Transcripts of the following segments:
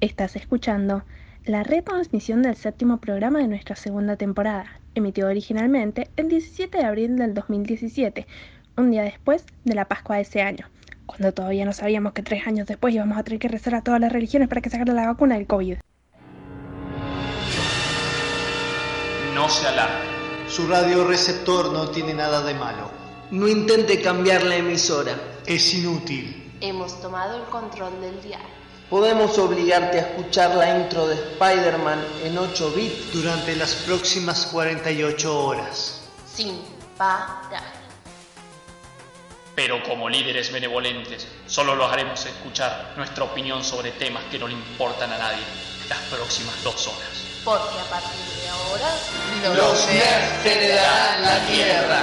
Estás escuchando la retransmisión del séptimo programa de nuestra segunda temporada, emitido originalmente el 17 de abril del 2017, un día después de la Pascua de ese año, cuando todavía no sabíamos que tres años después íbamos a tener que rezar a todas las religiones para que sacaran la vacuna del COVID. No se alarme. Su radioreceptor no tiene nada de malo. No intente cambiar la emisora. Es inútil. Hemos tomado el control del dial. Podemos obligarte a escuchar la intro de Spider-Man en 8 bits durante las próximas 48 horas. Sin parar. Pero como líderes benevolentes, solo los haremos escuchar nuestra opinión sobre temas que no le importan a nadie las próximas dos horas. Porque a partir de ahora, los, los nerds heredarán la tierra.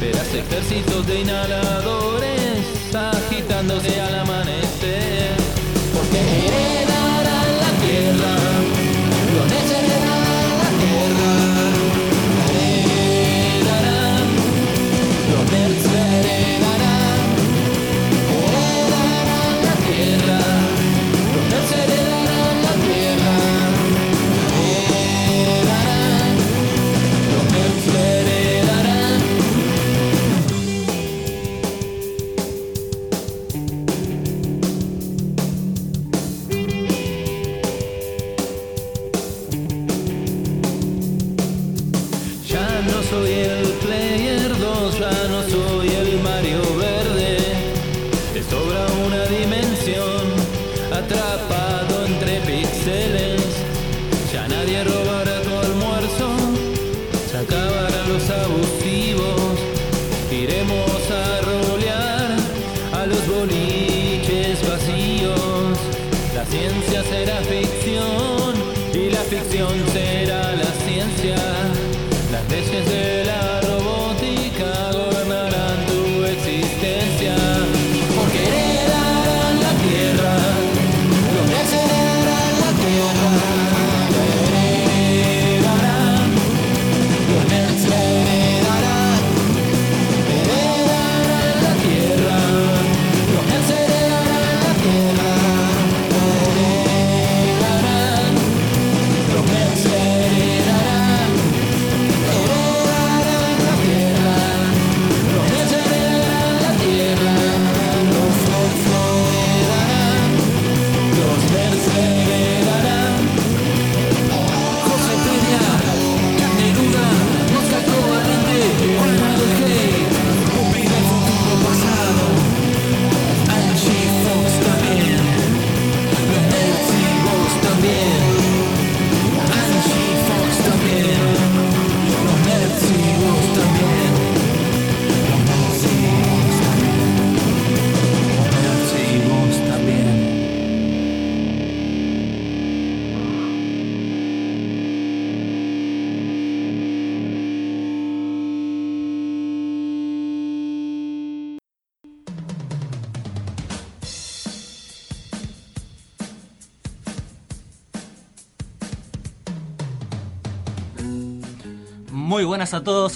Verás ejércitos de inhaladores agitándose al amanecer. Porque atrapado entre píxeles. Ya nadie robará tu almuerzo, se acabarán los abusivos. Iremos a rolear a los boliches vacíos. La ciencia será ficción y la ficción será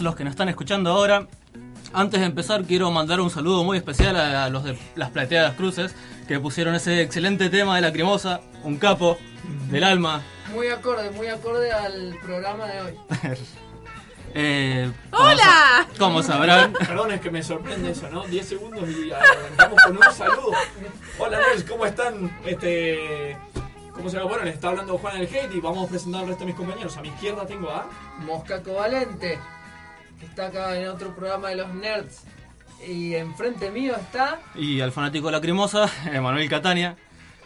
todos los que nos están escuchando ahora. Antes de empezar quiero mandar un saludo muy especial a los de las Plateadas Cruces que pusieron ese excelente tema de la cremosa, un capo del alma. Muy acorde, muy acorde al programa de hoy. Eh, ¡Hola! Como sabrán, Perdón, es que me sorprende eso, ¿no? 10 segundos y arrancamos con un saludo. Hola, nerds, ¿cómo están? Este. ¿Cómo se llama? Bueno, les está hablando Juan el Hate y vamos a presentar al resto de mis compañeros. A mi izquierda tengo a. Mosca Covalente, que está acá en otro programa de los nerds. Y enfrente mío está y al fanático de la cremosa, Emanuel Catania,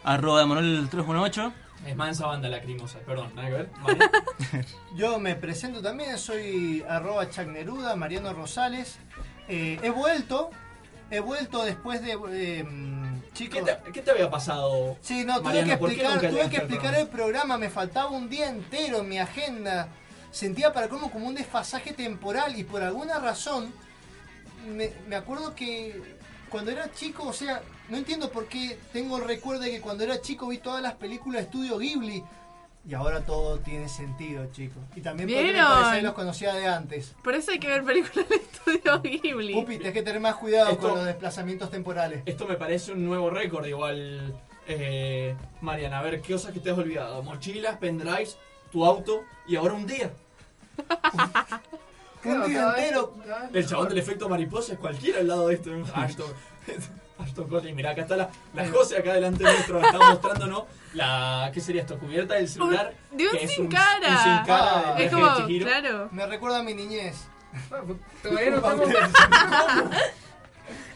arroba Emanuel 318. Es mansa banda lacrimosa, perdón, nada que ver. Yo me presento también, soy arroba chacneruda, Mariano Rosales. Eh, he vuelto, he vuelto después de... eh, ¿Qué chicos... te, qué te había pasado? Sí, no, tuve Mariano, que ¿por qué explicar, tuve que explicar el programa, me faltaba un día entero en mi agenda. Sentía para como como un desfasaje temporal y por alguna razón me, me acuerdo que cuando era chico, o sea, no entiendo por qué tengo el recuerdo de que cuando era chico vi todas las películas de Estudio Ghibli y ahora todo tiene sentido, chicos. Y también porque me los conocía de antes. Por eso hay que ver películas de estudio Ghibli. Pupi, tienes que tener más cuidado Esto- con los desplazamientos temporales. Esto me parece un nuevo récord, igual. Eh, Mariana, a ver, ¿qué cosas que te has olvidado? Mochilas, pendrives, tu auto y ahora un día. Un día entero. El chabón del efecto mariposa es cualquiera al lado de esto. Ashton, Ashton Kutcher. Mirá, acá está la, la Jose acá delante nuestro. Está mostrándonos la. ¿Qué sería esto? Cubierta del celular. De un que es sin un- cara. un sin cara de es como, de claro. Me recuerda a mi niñez. Todavía no estamos...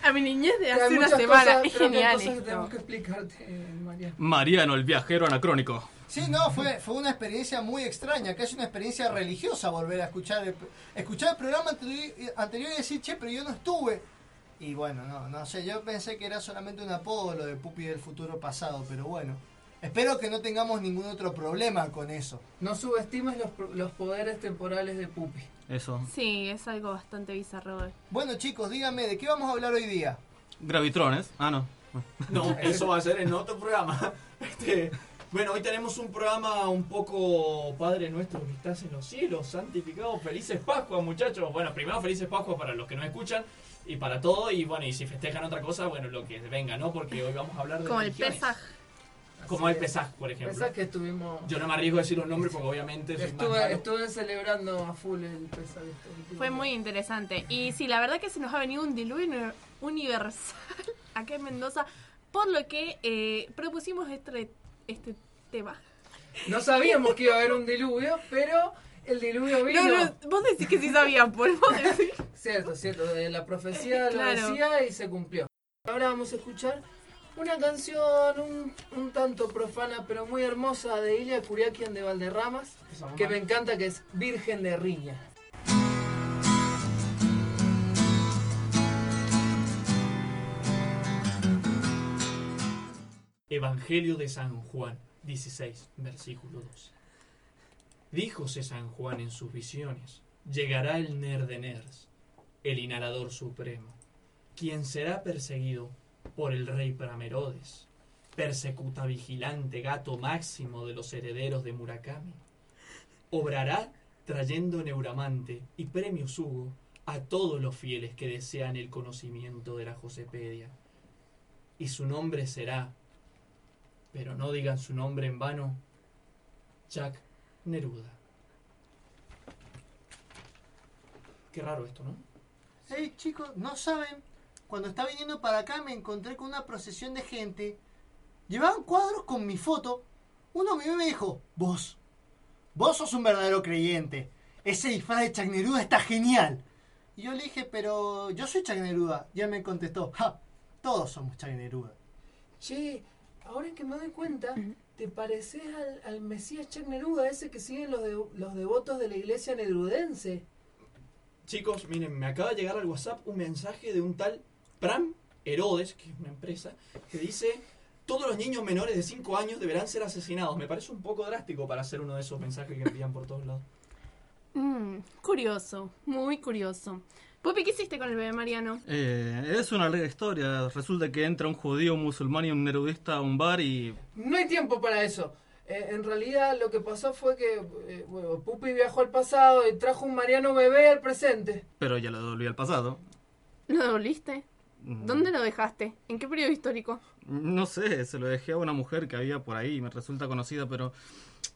A mi niñez de hace una semana. cosas- es genial cosas que esto. tenemos que explicarte, Mariano. Mariano, el viajero anacrónico. Sí, no, fue, fue una experiencia muy extraña, casi una experiencia religiosa volver a escuchar el, escuchar el programa anterior, anterior y decir, che, pero yo no estuve. Y bueno, no, no sé, yo pensé que era solamente un apodo lo de Pupi del futuro pasado, pero bueno. Espero que no tengamos ningún otro problema con eso. No subestimes los, los poderes temporales de Pupi. Eso. Sí, es algo bastante bizarro. Bueno chicos, díganme, ¿de qué vamos a hablar hoy día? Gravitrones. Ah, no. No, eso va a ser en otro programa. Este, bueno, hoy tenemos un programa un poco Padre nuestro que estás en los cielos, santificado. Felices Pascuas, muchachos. Bueno, primero felices Pascuas para los que no escuchan y para todo. Y bueno, y si festejan otra cosa, bueno, lo que venga, ¿no? Porque hoy vamos a hablar de. Como el. Pesaj. Como Así el es. Pesaj, por ejemplo. Pesaj que estuvimos... Yo no me arriesgo a decir los nombres porque obviamente Estuve, estuve celebrando a full el Pesaj. este Fue muy interesante. Y sí, la verdad que se nos ha venido un diluvio universal acá en Mendoza, por lo que eh, propusimos este, este tema. No sabíamos que iba a haber un diluvio, pero el diluvio vino. No, no, vos decís que sí sabían, por vos decís. Cierto, cierto. eh, La profecía Claro. lo decía y se cumplió. Ahora vamos a escuchar una canción un, un tanto profana, pero muy hermosa de Ilia Curiaquian de Valderramas, que me encanta, que es Virgen de Riña. Evangelio de San Juan 16, versículo 12. Díjose San Juan en sus visiones, llegará el Ner de Ners, el inhalador supremo, quien será perseguido por el rey Pramerodes, persecuta vigilante gato máximo de los herederos de Murakami. Obrará trayendo neuramante y premios Hugo a todos los fieles que desean el conocimiento de la Josepedia. Y su nombre será pero no digan su nombre en vano, Jack Neruda. Qué raro esto, ¿no? Hey chicos, no saben, cuando estaba viniendo para acá me encontré con una procesión de gente. Llevaban cuadros con mi foto. Uno me me dijo, vos, vos sos un verdadero creyente. Ese disfraz de Chuck Neruda está genial. Y yo le dije, pero yo soy Chuck Neruda. Y él me contestó, ja, todos somos Chuck Neruda. Che, ahora que me doy cuenta, te pareces al, al Mesías Chuck Neruda, ese que siguen los, de- los devotos de la iglesia nerudense. Chicos, miren, me acaba de llegar al WhatsApp un mensaje de un tal Pram Herodes, que es una empresa, que dice, todos los niños menores de 5 años deberán ser asesinados. Me parece un poco drástico para hacer uno de esos mensajes que envían por todos lados. Mm, curioso, muy curioso. Pupi, ¿qué hiciste con el bebé Mariano? Eh, es una larga historia. Resulta que entra un judío, un musulmán y un nerudista a un bar y... No hay tiempo para eso. Eh, en realidad lo que pasó fue que eh, bueno, Pupi viajó al pasado y trajo un Mariano bebé al presente. Pero ya lo devolví al pasado. ¿Lo devolviste? Mm, ¿Dónde lo dejaste? ¿En qué periodo histórico? No sé, se lo dejé a una mujer que había por ahí, me resulta conocida, pero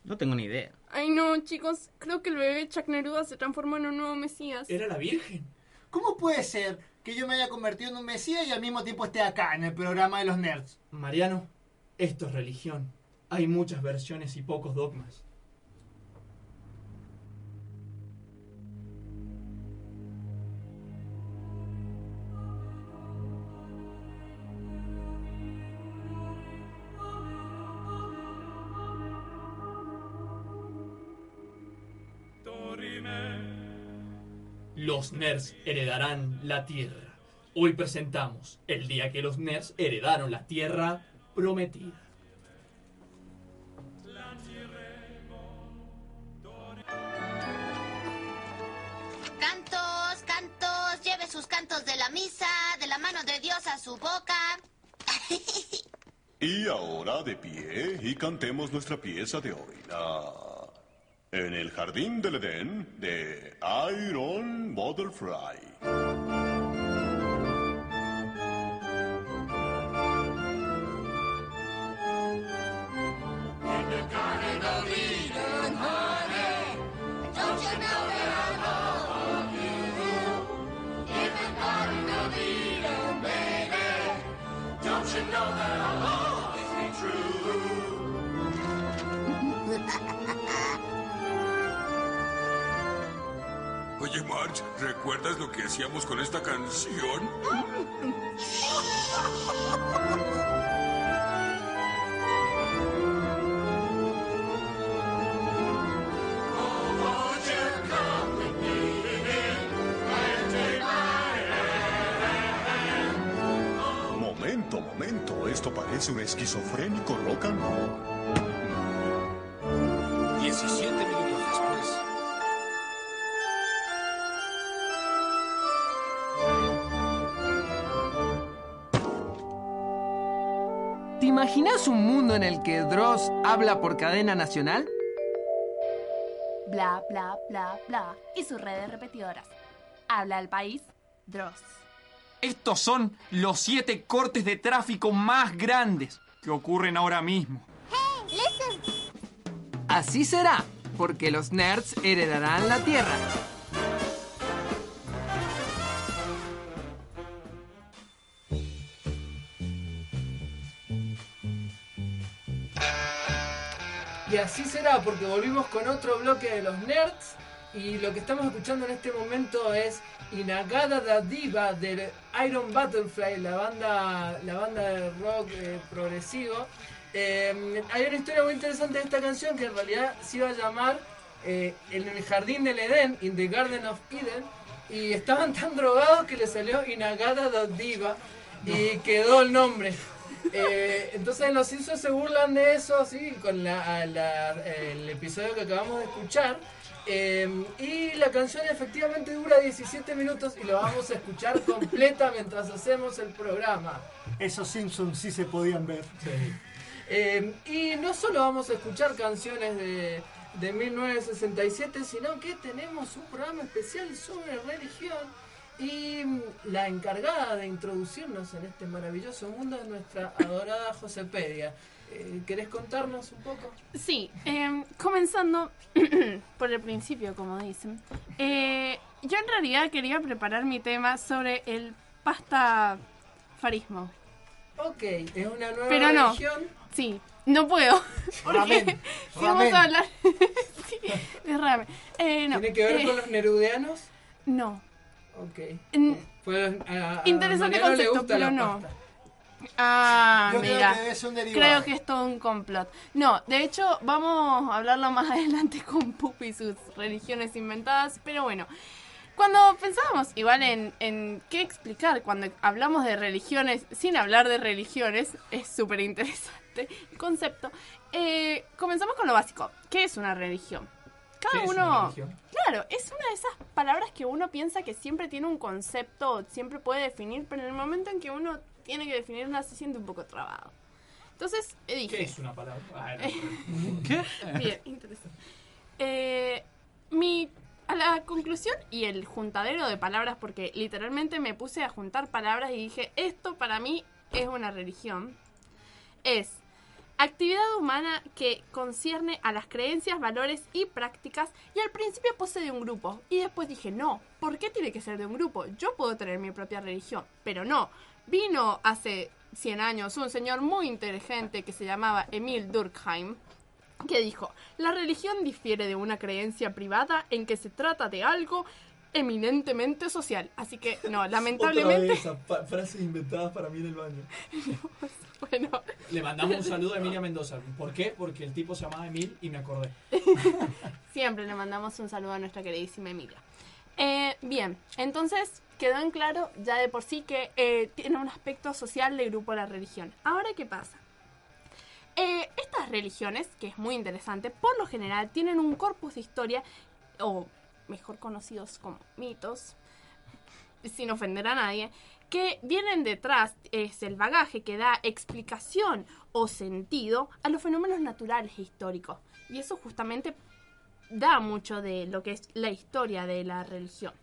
no tengo ni idea. Ay no, chicos, creo que el bebé Chuck Neruda se transformó en un nuevo Mesías. Era la Virgen. ¿Cómo puede ser que yo me haya convertido en un mesías y al mismo tiempo esté acá en el programa de los nerds? Mariano, esto es religión. Hay muchas versiones y pocos dogmas. Los nerds heredarán la Tierra. Hoy presentamos el día que los nerds heredaron la Tierra prometida. Cantos, cantos, lleve sus cantos de la misa, de la mano de Dios a su boca. Y ahora de pie y cantemos nuestra pieza de hoy. la- En el jardín del Edén de Iron Butterfly. ¿Recuerdas lo que hacíamos con esta canción? Momento, momento. Esto parece un esquizofrénico rock and roll. Imaginas un mundo en el que Dross habla por cadena nacional? Bla, bla, bla, bla. Y sus redes repetidoras. Habla el país, Dross. Estos son los siete cortes de tráfico más grandes que ocurren ahora mismo. Así será, porque los nerds heredarán la Tierra. Y así será, porque volvimos con otro bloque de los nerds. Y lo que estamos escuchando en este momento es Inagada da Diva del Iron Butterfly, la banda, la banda de rock eh, progresivo. Eh, hay una historia muy interesante de esta canción que en realidad se iba a llamar eh, En el Jardín del Edén, In the Garden of Eden. Y estaban tan drogados que le salió Inagada da Diva y quedó el nombre. Eh, entonces los Simpsons se burlan de eso, sí, con la, la- el episodio que acabamos de escuchar. Eh, y la canción efectivamente dura 17 minutos y lo vamos a escuchar completa mientras hacemos el programa. Esos Simpsons sí se podían ver. Eh, y no solo vamos a escuchar canciones de, de 1967, sino que tenemos un programa especial sobre religión. Y la encargada de introducirnos en este maravilloso mundo es nuestra adorada Josepedia. Eh, ¿Querés contarnos un poco? Sí, eh, comenzando por el principio, como dicen. Eh, yo en realidad quería preparar mi tema sobre el pastafarismo. Ok, es una nueva Pero no. religión. Sí, no puedo. Porque Ramen, si vamos a hablar. sí, ramen. Eh, no, ¿Tiene que ver con los nerudeanos? No. Ok. Mm, Pues, a- a Interesante Mariano le concepto, gusta pero no. pasta. Ah, Yo creo mira. que ser un derivado. Creo que es todo un complot. No, de hecho, vamos a hablarlo más adelante con Pupi y sus religiones inventadas. Pero bueno, cuando pensábamos igual en, en qué explicar cuando hablamos de religiones sin hablar de religiones, es súper interesante el concepto. Eh, comenzamos con lo básico. ¿Qué es una religión? Cada ¿Qué es uno. Claro, es una de esas palabras que uno piensa que siempre tiene un concepto, siempre puede definir, pero en el momento en que uno tiene que definirla se siente un poco trabado. Entonces eh, dije. ¿Qué es una palabra? Ah, no. ¿Qué? Bien, interesante. Eh, mi, a la conclusión y el juntadero de palabras, porque literalmente me puse a juntar palabras y dije, esto para mí es una religión, es actividad humana que concierne a las creencias, valores y prácticas y al principio puse de un grupo y después dije, no, ¿por qué tiene que ser de un grupo? Yo puedo tener mi propia religión, pero no. Vino hace 100 años un señor muy inteligente que se llamaba Emil Durkheim que dijo, la religión difiere de una creencia privada en que se trata de algo eminentemente social. Así que no, lamentablemente... Otra vez, pa- frases inventadas para mí en el baño. bueno. Le mandamos un saludo a Emilia Mendoza. ¿Por qué? Porque el tipo se llamaba Emil y me acordé. Siempre le mandamos un saludo a nuestra queridísima Emilia. Eh, bien, entonces quedó en claro ya de por sí que eh, tiene un aspecto social de grupo la religión. Ahora, ¿qué pasa? Eh, estas religiones, que es muy interesante, por lo general tienen un corpus de historia, o mejor conocidos como mitos, sin ofender a nadie, que vienen detrás, es el bagaje que da explicación o sentido a los fenómenos naturales e históricos. Y eso justamente da mucho de lo que es la historia de la religión.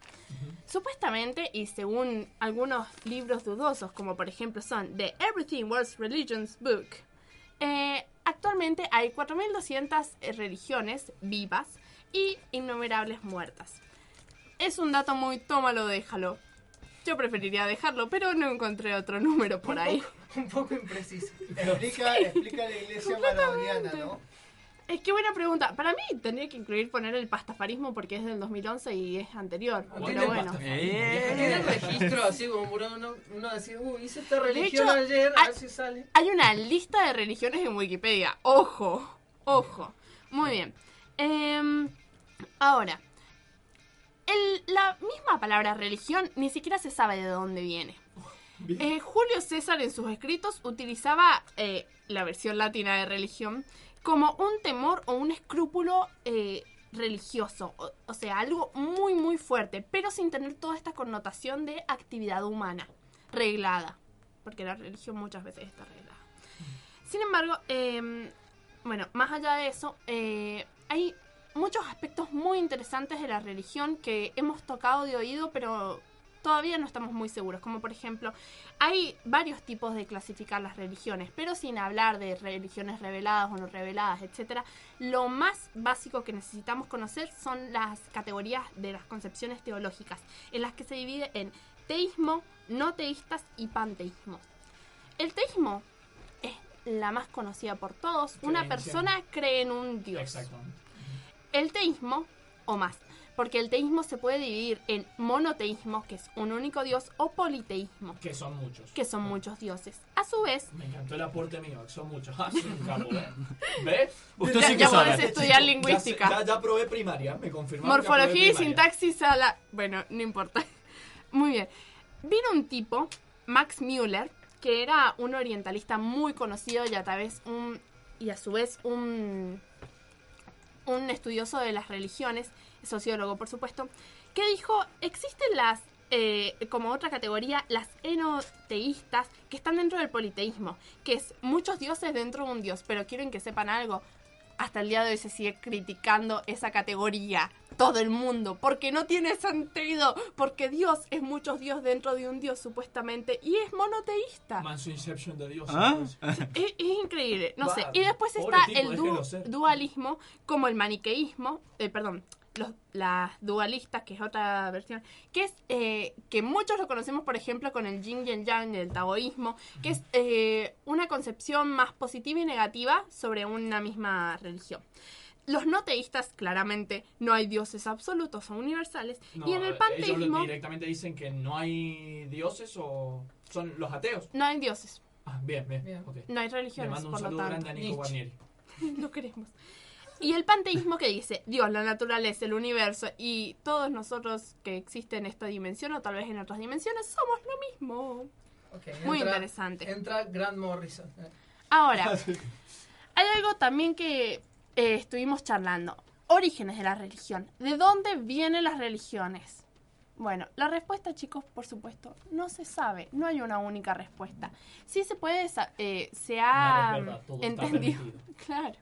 Supuestamente, y según algunos libros dudosos, como por ejemplo son The Everything Was Religion's Book, eh, actualmente hay 4.200 eh, religiones vivas y innumerables muertas. Es un dato muy tómalo, déjalo. Yo preferiría dejarlo, pero no encontré otro número por ahí. Un poco impreciso. Explica, explica la iglesia maradoniana, ¿no? Es que buena pregunta. Para mí tendría que incluir poner el pastafarismo porque es del 2011 y es anterior. Pero bueno. Tienen registro así como uno, uno decía, uy, hice esta De religión hecho, ayer, a hay, ver si sale. hay una lista de religiones en Wikipedia. Ojo, ojo. Muy bien. Em, ahora, el- la misma palabra religión ni siquiera se sabe de dónde viene. Eh, Julio César en sus escritos utilizaba eh, la versión latina de religión como un temor o un escrúpulo eh, religioso, o, o sea, algo muy muy fuerte, pero sin tener toda esta connotación de actividad humana, reglada, porque la religión muchas veces está reglada. Sin embargo, eh, bueno, más allá de eso, hay muchos aspectos muy interesantes de la religión que hemos tocado de oído, pero todavía no estamos muy seguros. Como por ejemplo, hay varios tipos de clasificar las religiones, pero sin hablar de religiones reveladas o no reveladas, etcétera. Lo más básico que necesitamos conocer son las categorías de las concepciones teológicas, en las que se divide en teísmo, no teístas y panteísmo. El teísmo es la más conocida por todos. Una persona cree en un dios. Exacto. El teísmo, o más, porque el teísmo se puede dividir en monoteísmo, que es un único dios, o politeísmo, Que son muchos. que son muchos dioses. A su vez, Me encantó el aporte mío, que son muchos. Ah, soy un capo, ¿eh? ¿Ves? Usted Ya- sí que ya sabe. podés estudiar lingüística. Ya, sé- ya, ya probé primaria, me confirmaron que morfología y sintaxis a la... Bueno, no importa. Muy bien. Vino un tipo, Max Müller, que era un orientalista muy conocido y a través un... y a su vez un un estudioso de las religiones, sociólogo por supuesto, que dijo, existen las, eh, como otra categoría, las enoteístas que están dentro del politeísmo, que es muchos dioses dentro de un dios, pero quieren que sepan algo. Hasta el día de hoy se sigue criticando esa categoría, todo el mundo, porque no tiene sentido, porque Dios es muchos dios dentro de un dios supuestamente y es monoteísta. Inception de Dios. ¿Ah? entonces. Es, es increíble, no Va, sé. Y después está tipo, el du- dualismo, como el maniqueísmo, eh, perdón, los, las dualistas, que es otra versión, que es eh, que muchos lo conocemos, por ejemplo, con el yin y el yang del taoísmo, que es eh, una concepción más positiva y negativa sobre una misma religión. Los no teístas, claramente, no hay dioses absolutos o universales. No, y en el panteísmo, directamente dicen que no hay dioses o son los ateos. no hay dioses. Ah, bien, bien. ok. No hay Le religiones, mando un por lo saludo tanto. grande a Nico Guarnieri. Lo queremos. Y el panteísmo que dice Dios, la naturaleza, el universo y todos nosotros que existen en esta dimensión o tal vez en otras dimensiones somos lo mismo. Muy entra- interesante. Entra Grant Morrison. Ahora, hay algo también que eh, estuvimos charlando. Orígenes de la religión. ¿De dónde vienen las religiones? Bueno, la respuesta, chicos, por supuesto, no se sabe. No hay una única respuesta. Sí se puede, eh, se ha No es verdad, todo está entendido. Claro.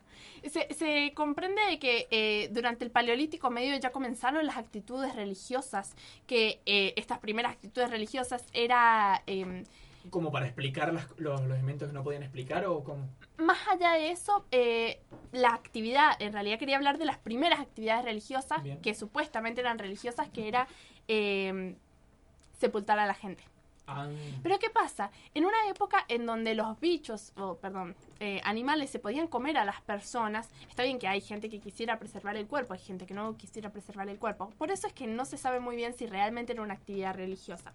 Se, se comprende de que eh, durante el Paleolítico Medio ya comenzaron las actitudes religiosas, que eh, estas primeras actitudes religiosas era em, ¿Como para explicar las- los, los elementos que no podían explicar o como...? más allá de eso, eh, la actividad, en realidad quería hablar de las primeras actividades religiosas, Bien. que supuestamente eran religiosas, que era eh, sepultar a la gente. Ah, Pero ¿qué pasa? En una época en donde los bichos, o perdón, eh, animales se podían comer a las personas, está bien que hay gente que quisiera preservar el cuerpo, hay gente que no quisiera preservar el cuerpo. Por eso es que no se sabe muy bien si realmente era una actividad religiosa.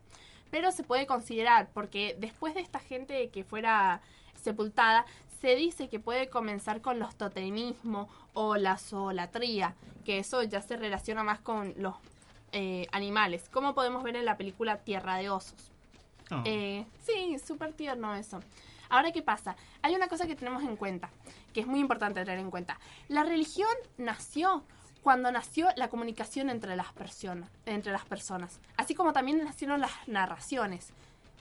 Pero se puede considerar, porque después de esta gente que fuera sepultada, se dice que puede comenzar con los totemismos o la zoolatría, que eso ya se relaciona más con los eh, animales, como podemos ver en la película Tierra de Osos. Eh, sí, súper tierno eso. Ahora, ¿qué pasa? Hay una cosa que tenemos en cuenta, que es muy importante tener en cuenta. La religión nació cuando nació la comunicación entre las, personas, entre las personas, así como también nacieron las narraciones.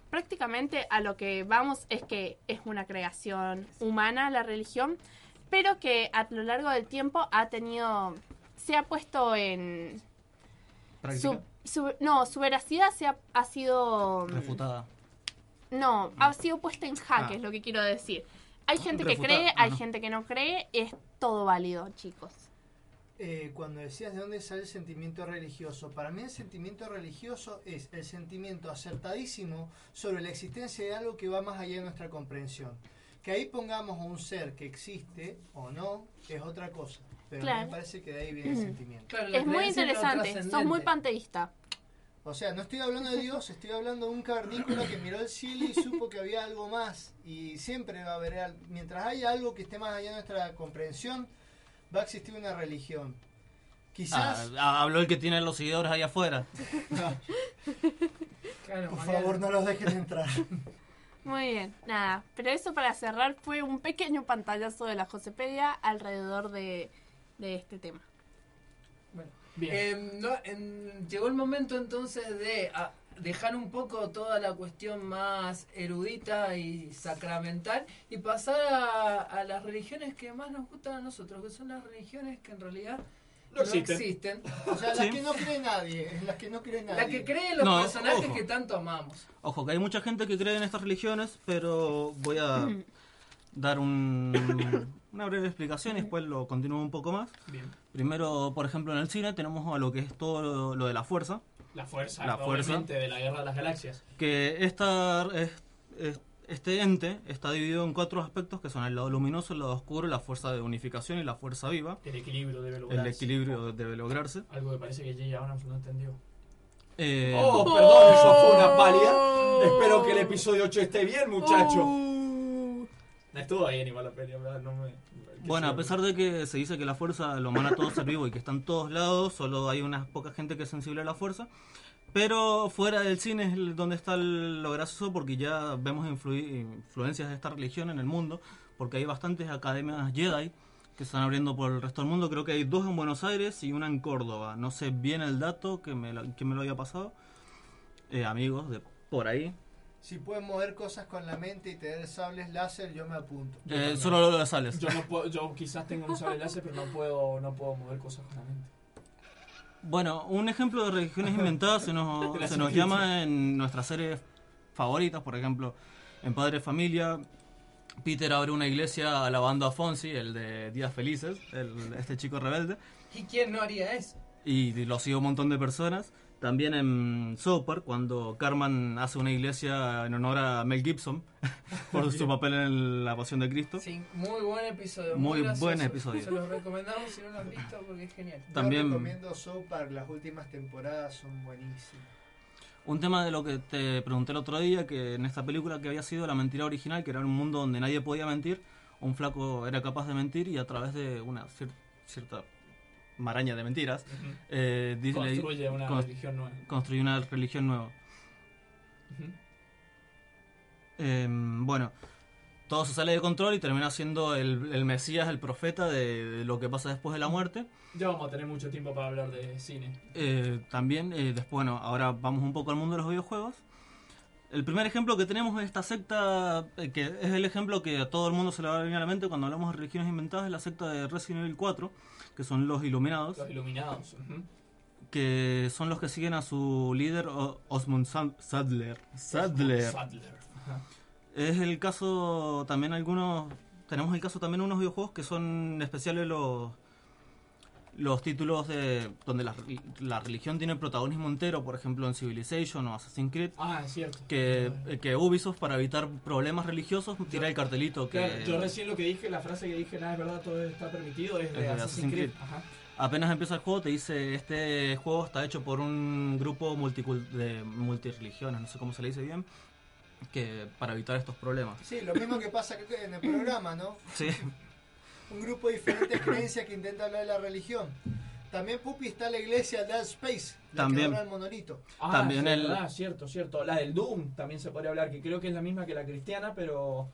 Prácticamente a lo que vamos es que es una creación humana la religión, pero que a lo largo del tiempo ha tenido, se ha puesto en... Su, su- no, su veracidad se ha, ha sido... Refutada. No, ha sido puesta en jaque, Ah. es lo que quiero decir. Hay gente que cree, hay ajá. gente que no cree, es todo válido, chicos. Eh, cuando decías de dónde sale el sentimiento religioso, para mí el sentimiento religioso es el sentimiento acertadísimo sobre la existencia de algo que va más allá de nuestra comprensión. Que ahí pongamos un ser que existe o no es otra cosa, pero Claro. me parece que de ahí viene el sentimiento. es muy interesante, sos muy panteísta. O sea, no estoy hablando de Dios, estoy hablando de un cavernícola que miró el cielo y supo que había algo más. Y siempre va a haber, mientras haya algo que esté más allá de nuestra comprensión, va a existir una religión. Quizás, Ah, habló el que tiene los seguidores ahí afuera. por favor, no los dejen entrar. Muy bien, nada, pero eso para cerrar fue un pequeño pantallazo de la Josepedia alrededor de, de este tema. Eh, no, en- llegó el momento entonces de ah, dejar un poco toda la cuestión más erudita y sacramental y pasar a, a las religiones que más nos gustan a nosotros, que son las religiones que en realidad No existen. existen. O sea, las Sí. que no cree nadie, las que no cree nadie. La que cree los No, personajes ojo. que tanto amamos. Ojo, que hay mucha gente que cree en estas religiones, pero voy a dar un- una breve explicación y después lo continúo un poco más. Bien. Primero, por ejemplo, en el cine tenemos a lo que es todo lo, lo de la fuerza. La fuerza, La fuerza. de la guerra de las galaxias. Que esta, es- es- este ente está dividido en cuatro aspectos que son el lado luminoso, el lado oscuro, la fuerza de unificación y la fuerza viva. El equilibrio debe lograrse. El equilibrio debe lograrse. Algo que parece que J. Abrams no entendió. Eh, Oh, perdón, eso fue una pálida. Espero que el episodio 8 esté bien, muchacho. No estuvo bien igual la peli, ¿verdad? no me... Bueno, a pesar de que se dice que la fuerza lo manda a todo ser vivo y que está en todos lados, solo hay unas poca gente que es sensible a la fuerza. Pero fuera del cine es donde está el- lo gracioso porque ya vemos influi- influencias de esta religión en el mundo, porque hay bastantes academias Jedi que están abriendo por el resto del mundo. Creo que hay dos en Buenos Aires y una en Córdoba. No sé bien el dato que me lo, que me lo había pasado. Eh, amigos de por ahí. Si pueden mover cosas con la mente y tener sables láser, yo me apunto. Eh, solo lo de sales. Yo, no puedo, yo quizás tengo un sable láser, pero no puedo, no puedo mover cosas con la mente. Bueno, un ejemplo de religiones inventadas se nos, se nos llama en nuestras series favoritas, por ejemplo, en Padre Familia. Peter abre una iglesia alabando a Fonsi, el de Días Felices, el- este chico rebelde, ¿Y quién no haría eso? y lo sigue un montón de personas. También en Soper, cuando Carmen hace una iglesia en honor a Mel Gibson por su papel en La Pasión de Cristo. Sí, muy buen episodio. Muy buen episodio. Se los recomendamos si no lo han visto porque es genial. También- Yo recomiendo South Park, las últimas temporadas son buenísimas. Un tema de lo que te pregunté el otro día, que en esta película que había sido la mentira original, que era un mundo donde nadie podía mentir, un flaco era capaz de mentir y a través de una cier- cierta maraña de mentiras, Ujú. eh, di- le- Construye una religión nueva. Construye una religión nueva. Ujú. Eh, bueno, todo se sale de control y termina siendo el, el Mesías, el profeta de, de lo que pasa después de la muerte. Ya vamos a tener mucho tiempo para hablar de cine. Eh, también, eh, después, bueno, ahora vamos un poco al mundo de los videojuegos. El primer ejemplo que tenemos es esta secta, eh, que es el ejemplo que a todo el mundo se le va a venir a la mente cuando hablamos de religiones inventadas, es la secta de Resident Evil 4, que son los Iluminados, Los iluminados. que son los que siguen a su líder Osmond Sadler. Sadler. Sadler. Ajá. Es el caso también algunos tenemos el caso también unos videojuegos que son especiales los los títulos de donde la, la religión tiene protagonismo entero, por ejemplo en Civilization o Assassin's Creed, Ah, es cierto. que, que Ubisoft para evitar problemas religiosos tira el cartelito que Claro, yo recién lo que dije, la frase que dije, nada es verdad, todo está permitido, es es de Assassin's Creed. Ajá. Apenas empieza el juego te dice este juego está hecho por un grupo multicul- de multireligiones, no sé cómo se le dice bien, que para evitar estos problemas. Sí, lo mismo que pasa que en el programa, ¿no? Sí. Un grupo de diferentes creencias que intenta hablar de la religión. También Pupi está la iglesia Dead Space, la También. que el monolito. Ah, También es el- verdad, cierto, cierto. La del Doom también se podría hablar, que creo que es la misma que la cristiana, pero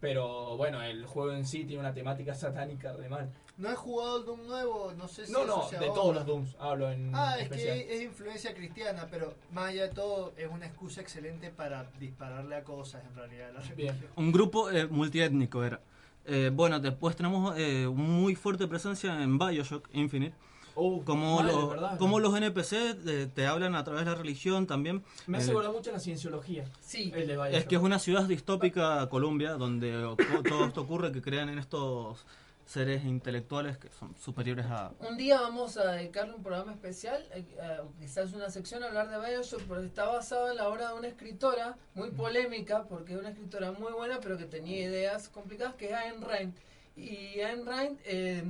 pero bueno, el juego en sí tiene una temática satánica re mal. No he jugado el Doom nuevo, no sé si No, no, de todos los Dooms hablo en Ah, es especial. que es influencia cristiana, pero más allá de todo es una excusa excelente para dispararle a cosas en realidad. La religión. Un grupo eh, multiétnico era. Eh, bueno, después tenemos eh, muy fuerte presencia en Bioshock Infinite. como, madre, los- ¿verdad? como los NPC eh, te hablan a través de la religión también. Me hace acordar mucho la cienciología. Sí. El de es que es una ciudad distópica, Colombia, donde todo esto ocurre, que crean en estos seres intelectuales que son superiores a... Un día vamos a dedicarle un programa especial, eh, eh, quizás una sección a hablar de Bioshock, porque está basado en la obra de una escritora muy polémica, porque es una escritora muy buena, pero que tenía ideas complicadas, que es Ayn Rand. Y Ayn Rand, eh,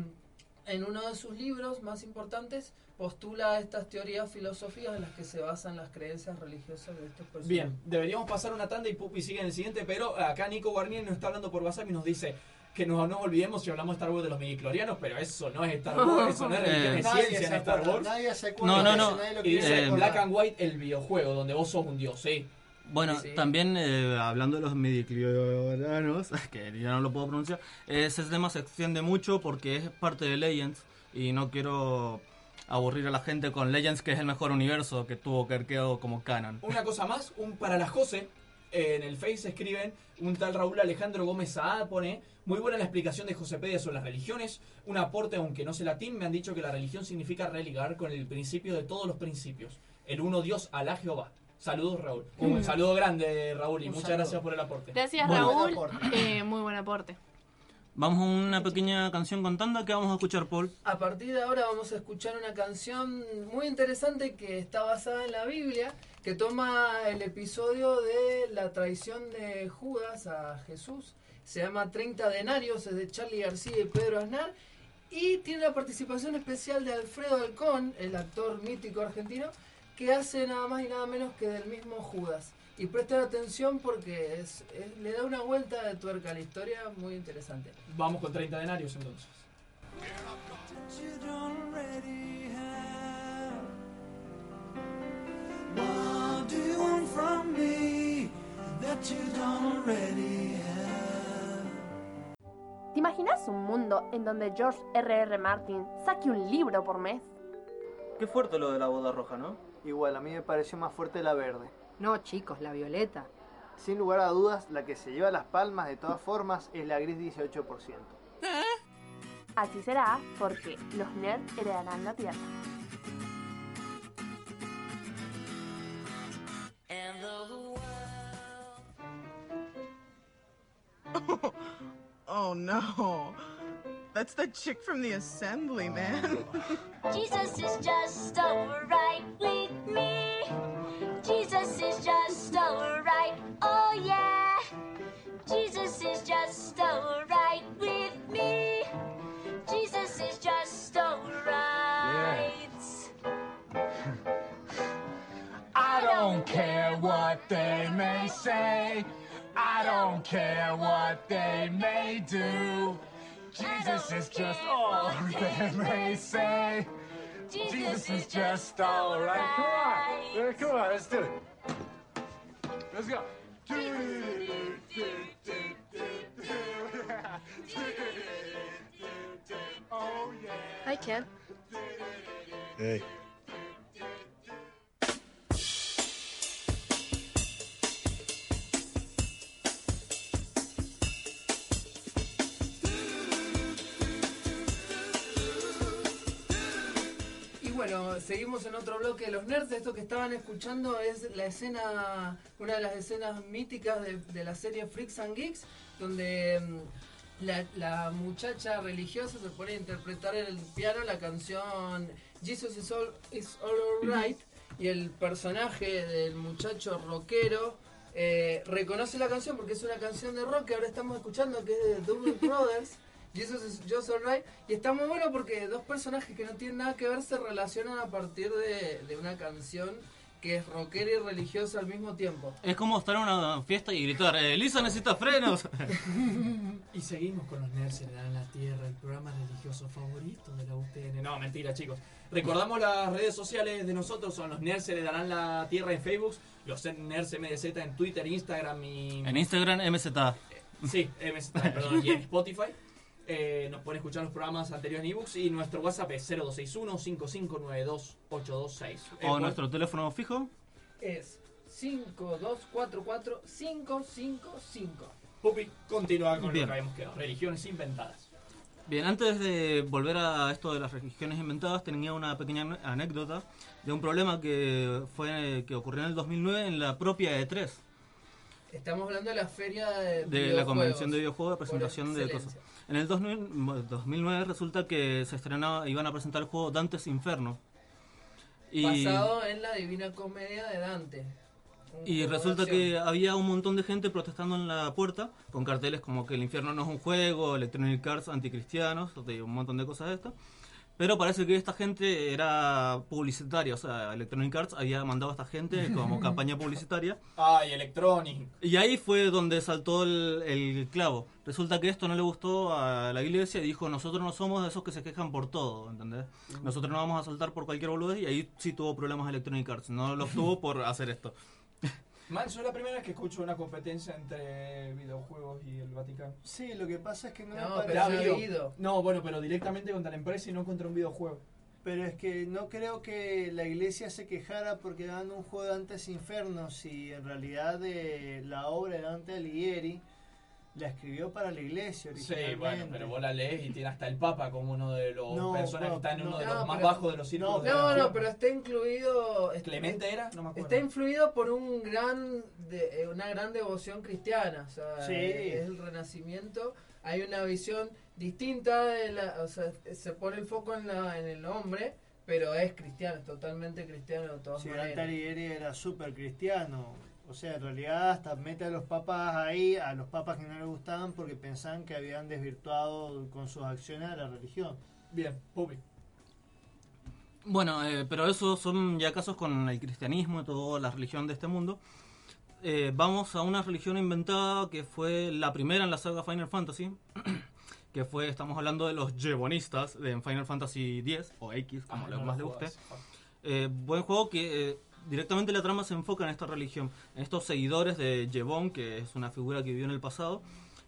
en uno de sus libros más importantes, postula estas teorías filosóficas en las que se basan las creencias religiosas de estos personajes. Bien, deberíamos pasar una tanda y Pupi sigue en el siguiente, pero acá Nico Guarnieri nos está hablando por WhatsApp y nos dice que no nos olvidemos si hablamos de Star Wars de los midiclorianos, pero eso no es Star Wars, eso no es religión, Eh, es Nadie ciencia en Star acuerda, Wars. nadie se No, no, no. nadie lo Y dice Eh, Black and White, el videojuego, donde vos sos un dios, sí. Bueno, Sí. también eh, hablando de los midichlorianos, que ya no lo puedo pronunciar, ese tema se extiende mucho porque es parte de Legends y no quiero aburrir a la gente con Legends, que es el mejor universo que tuvo Kerkeo como canon. Una cosa más, un para la Jose, en el Face escriben, un tal Raúl Alejandro Gómez Saad pone, muy buena la explicación de Josepedia sobre las religiones, un aporte aunque no sé latín, me han dicho que la religión significa religar con el principio de todos los principios, el uno Dios, Alá Jehová. Saludos Raúl. Un Mm. saludo grande Raúl y Un muchas saludo. gracias por el aporte. Gracias Bueno. Raúl, eh, muy buen aporte. Vamos a una pequeña canción con tanda que vamos a escuchar, Paul. A partir de ahora vamos a escuchar una canción muy interesante que está basada en la Biblia, que toma el episodio de la traición de Judas a Jesús. Se llama 30 denarios, es de Charlie García y Pedro Aznar. Y tiene la participación especial de Alfredo Alcón, el actor mítico argentino, que hace nada más y nada menos que del mismo Judas. Y presten atención porque es- es- le da una vuelta de tuerca a la historia muy interesante. Vamos con 30 denarios entonces. What do you want from me that you don't already have? ¿Te imaginas un mundo en donde George R.R. Martin saque un libro por mes? Qué fuerte lo de la boda roja, ¿no? Igual, a mí me pareció más fuerte la verde. No, chicos, la violeta. Sin lugar a dudas, la que se lleva las palmas de todas formas es la gris 18%. Así será porque los nerds heredarán la tierra. Oh no. That's the chick from the assembly, man. Jesus is just alright with me. Jesus is just alright, oh yeah. Jesus is just alright with me. Jesus is just alright. Yeah. I don't care what they may say. I don't care what they may do. Jesus is just all they may say. Jesus is just alright. Come on. Yeah, Come on, let's do it. Let's go. Oh yeah. Hi, Ken. Hey. Bueno, seguimos en otro bloque de los nerds. Esto que estaban escuchando es la escena, una de las escenas míticas de, de la serie Freaks and Geeks, donde mm, la, la muchacha religiosa se pone a interpretar en el piano la canción Jesus is all, is all Alright y el personaje del muchacho rockero eh, reconoce la canción porque es una canción de rock que ahora estamos escuchando que es de Double Brothers. Jesus is Just Alright. Y está muy bueno porque dos personajes que no tienen nada que ver se relacionan a partir de, de una canción que es rockera y religiosa al mismo tiempo. Es como estar en una fiesta y gritar, eh, Lisa necesita frenos. Y seguimos con los Nerds Heredarán la Tierra, el programa religioso favorito de la UTN. No, mentira, chicos. Recordamos las redes sociales de nosotros, son los Nerds Heredarán la Tierra en Facebook, los Nerds MDZ en Twitter, Instagram y... en Instagram, MZ. Sí, MZ, perdón, y en Spotify. Eh, nos pueden escuchar los programas anteriores en ebooks y nuestro WhatsApp es 0261-5592-826. O nuestro teléfono fijo. Es 5244-555. Pupi, continúa con Bien. lo que habíamos quedado. Religiones inventadas. Bien, antes de volver a esto de las religiones inventadas, tenía una pequeña anécdota de un problema que fue que ocurrió en el 2009 en la propia E E3, Estamos hablando de la feria de, de la convención de videojuegos, de presentación de cosas. En el 2000 2009 resulta que se estrenaba, iban a presentar el juego Dante's Inferno. Y, Basado en la Divina Comedia de Dante. Y resulta que había un montón de gente protestando en la puerta con carteles como que el infierno no es un juego, Electronic Arts anticristianos, un montón de cosas de estas. Pero parece que esta gente era publicitaria, o sea, Electronic Arts había mandado a esta gente como campaña publicitaria. Ay, Electronic. Y ahí fue donde saltó el, el clavo. Resulta que esto no le gustó a la iglesia y dijo, nosotros no somos de esos que se quejan por todo, ¿entendés? Nosotros no vamos a saltar por cualquier boludez y ahí sí tuvo problemas Electronic Arts, no los tuvo por hacer esto. Man, soy la primera vez que escucho una competencia entre videojuegos y el Vaticano. Sí, lo que pasa es que no, me No, parece- pero habido- habido. No, bueno, pero directamente contra la empresa y no contra un videojuego. Pero es que no creo que la iglesia se quejara porque dan un juego de Dantes Infernos y en realidad de la obra de Dante Alighieri la escribió para la iglesia Sí, originalmente. bueno, pero vos la lees y tiene hasta el Papa como uno de los No, personas que no, están en uno de no, los más bajos de los círculos. de No, no, religión. pero está incluido. ¿Clemente era? No me acuerdo. Está influido por un gran de- eh, una gran devoción cristiana. O sea, Sí. eh, es el renacimiento. Hay una visión distinta de la. O sea, se pone el foco en, la, en el hombre, pero es cristiano, es totalmente cristiano de todas Si Dante maneras. Era súper cristiano. O sea, en realidad hasta mete a los papas ahí, a los papas que no le gustaban porque pensaban que habían desvirtuado con sus acciones a la religión. Bien, Pupi. Bueno, eh, pero eso son ya casos con el cristianismo y toda la religión de este mundo. Eh, vamos a una religión inventada que fue la primera en la saga Final Fantasy, que fue, estamos hablando de los Jevonistas de Final Fantasy X o X, como Ah, no más lo le guste. Eh, buen juego que eh, directamente la trama se enfoca en esta religión, en estos seguidores de Jevon, que es una figura que vivió en el pasado,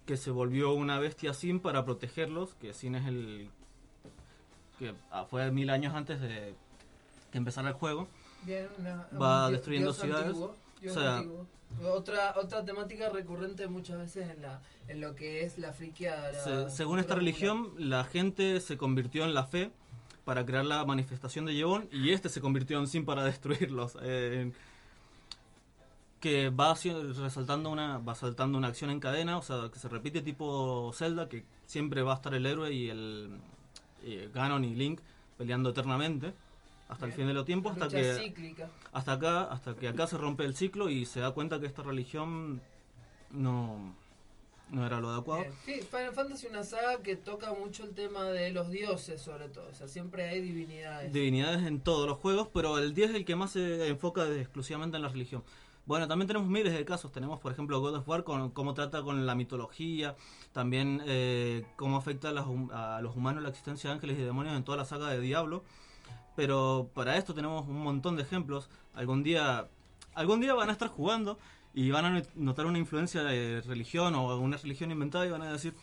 que se volvió una bestia Sin para protegerlos, que Sin es el que ah, fue mil años antes de que empezara el juego. Bien, una- Va un destruyendo dios ciudades. antiguo, dios O sea, antiguo. Otra, otra temática recurrente muchas veces en, la, en lo que es la friqueada. según esta religión, la gente se convirtió en la fe para crear la manifestación de Jevon y este se convirtió en Sin para destruirlos. eh, que va resaltando una va saltando una acción en cadena, o sea, que se repite tipo Zelda, que siempre va a estar el héroe y el eh, Ganon y Link peleando eternamente hasta el fin de los tiempos, hasta Lucha que cíclica. hasta acá, hasta que acá se rompe el ciclo y se da cuenta que esta religión no no era lo adecuado. Sí, Final Fantasy es una saga que toca mucho el tema de los dioses, sobre todo. O sea, siempre hay divinidades. divinidades en todos los juegos, pero el 10 es el que más se enfoca exclusivamente en la religión. Bueno, también tenemos miles de casos. Tenemos, por ejemplo, God of War, con cómo trata con la mitología, también eh, cómo afecta a, las a los humanos la existencia de ángeles y demonios en toda la saga de Diablo. Pero para esto tenemos un montón de ejemplos. Algún día, algún día van a estar jugando y van a not- notar una influencia de religión o una religión inventada y van a decir,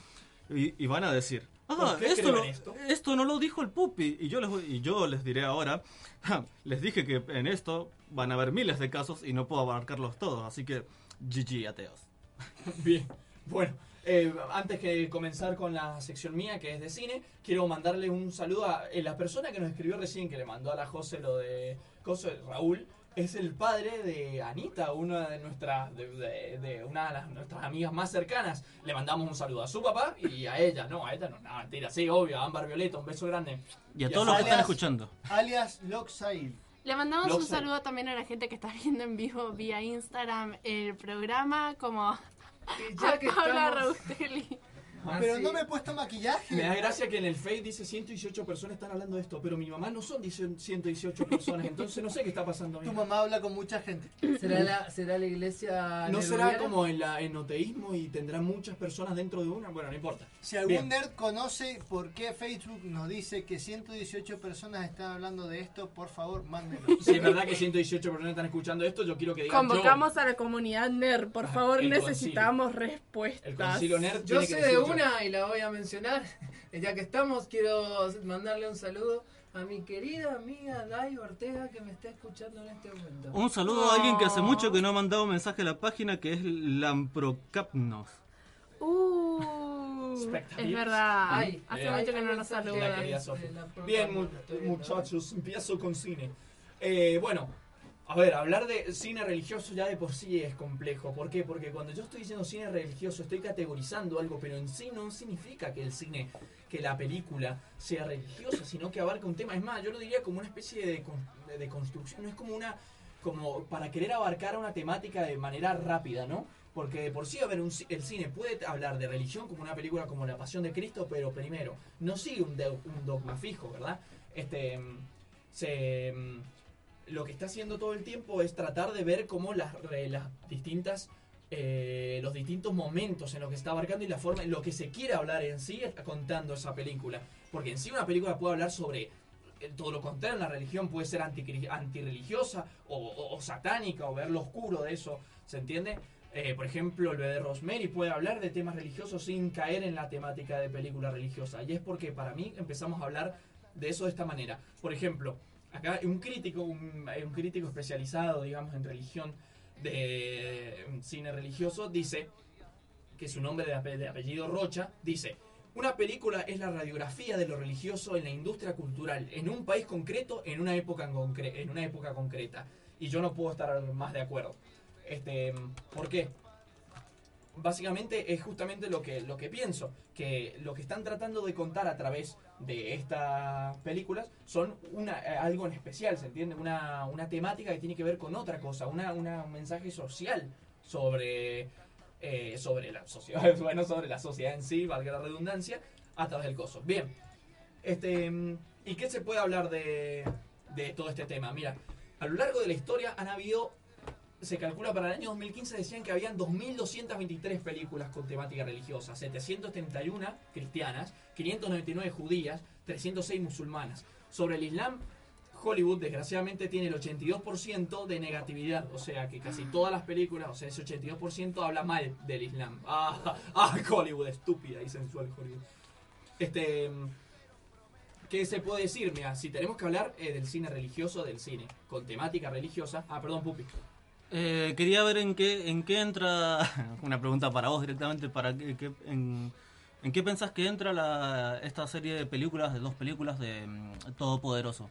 y, y van a decir, ah, ¿Por qué esto, lo- esto? esto no lo dijo el pupi. Y yo les, y yo les diré ahora, les dije que en esto van a haber miles de casos y no puedo abarcarlos todos. Así que, GG, ateos. Bien, bueno, eh, antes que comenzar con la sección mía, que es de cine, quiero mandarle un saludo a eh, la persona que nos escribió recién, que le mandó a la José lo de José Raúl. Es el padre de Anita, una de nuestras de, de- de una de las, nuestras amigas más cercanas. Le mandamos un saludo a su papá y a ella. No, a ella no, no, mentira, sí, obvio, a Ámbar Violeta, un beso grande. Y a todos los que están escuchando. Alias Loxail. Le mandamos un saludo también a la gente que está viendo en vivo vía Instagram el programa, como Y ya que a Paula estamos- Raustelli. Pero no me he puesto maquillaje. Me da gracia que en el Face dice 118 personas están hablando de esto, pero mi mamá no son 118 personas, entonces no sé qué está pasando. Tu mamá habla con mucha gente. ¿Será la, será la iglesia ¿No será como el enoteísmo y tendrá muchas personas dentro de una? Bueno, no importa. Si algún Bien. nerd conoce por qué Facebook nos dice que 118 personas están hablando de esto, por favor, mándenlo. Si es verdad que 118 personas están escuchando esto, yo quiero que digan Convocamos a la comunidad NER, por favor, el necesitamos respuestas. El concilio nerd Yo tiene sé que de. Una y la voy a mencionar. Ya que estamos, quiero mandarle un saludo a mi querida amiga Dai Ortega que me está escuchando en este momento. Un saludo a alguien que hace mucho que no ha mandado un mensaje a la página, que es Lamprocapnos. Uh, es verdad. Ay, Hace eh, mucho que no nos Sofi. Bien, mu- muchachos, empiezo con cine. Eh, bueno, a ver, hablar de cine religioso ya de por sí es complejo. ¿Por qué? Porque cuando yo estoy diciendo cine religioso estoy categorizando algo, pero en sí no significa que el cine, que la película sea religiosa, sino que abarca un tema. Es más, yo lo diría como una especie de, de- de construcción, no es como una como para querer abarcar una temática de manera rápida, ¿no? Porque de por sí, a ver, un el cine puede hablar de religión como una película como La Pasión de Cristo, pero primero, no sigue un, de- un dogma fijo, ¿verdad? Este, mm, se, mm, lo que está haciendo todo el tiempo es tratar de ver cómo las, las distintas, eh, los distintos momentos en los que está abarcando y la forma en lo que se quiere hablar en sí contando esa película. Porque en sí una película puede hablar sobre eh, todo lo contrario, la religión puede ser anti- antirreligiosa o, o- o satánica o ver lo oscuro de eso, ¿se entiende? Eh, por ejemplo, el bebé de Rosemary puede hablar de temas religiosos sin caer en la temática de película religiosa. Y es porque para mí empezamos a hablar de eso de esta manera. Por ejemplo, acá un crítico, un, crítico especializado, digamos, en religión de cine religioso, dice que su nombre de, ape- de apellido Rocha, dice, una película es la radiografía de lo religioso en la industria cultural, en un país concreto, en una época, en una época concreta. Y yo no puedo estar más de acuerdo. Este, ¿Por qué? Básicamente es justamente lo que, lo que pienso, que lo que están tratando de contar a través de estas películas son una, eh, algo en especial, ¿se entiende? Una, una temática que tiene que ver con otra cosa, una, una- un mensaje social sobre, eh, sobre la sociedad, bueno, sobre la sociedad en sí, valga la redundancia, a través del coso. Bien, este, ¿y qué se puede hablar de, de todo este tema? Mira, a lo largo de la historia han habido, se calcula para el año 2015, decían que habían 2.223 películas con temática religiosa, 731 cristianas, 599 judías, 306 musulmanas. Sobre el Islam, Hollywood desgraciadamente tiene el 82% de negatividad, o sea que casi todas las películas, o sea, ese 82% habla mal del Islam. Ah, ah, Hollywood, estúpida y sensual. Este, ¿qué se puede decir? Mira, si tenemos que hablar eh, del cine religioso, del cine con temática religiosa. Ah, perdón, Pupi. Eh, quería ver en qué, en qué entra, una pregunta para vos directamente, para qué, qué- en, en qué pensás que entra la, esta serie de películas, de dos películas de mm, Todopoderoso.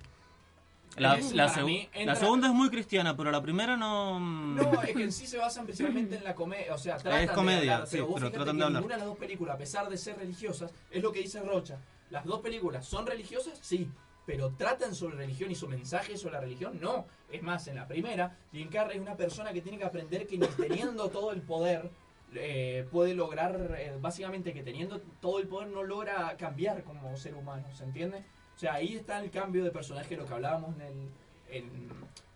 La, la segunda es muy cristiana, pero la primera no... mm, No, es que en sí se basan principalmente en la comedia. O sea, tratan Es de comedia, hablar, sí, vos pero tratan de hablar. Ninguna de las dos películas, a pesar de ser religiosas, es lo que dice Rocha. Las dos películas son religiosas, sí, pero tratan sobre religión y su mensaje sobre la religión, no. Es más, en la primera, Jim Carrey es una persona que tiene que aprender que ni teniendo todo el poder eh, puede lograr, eh, básicamente que teniendo todo el poder no logra cambiar como ser humano, ¿se entiende? O sea, ahí está el cambio de personaje, lo que hablábamos en el, en,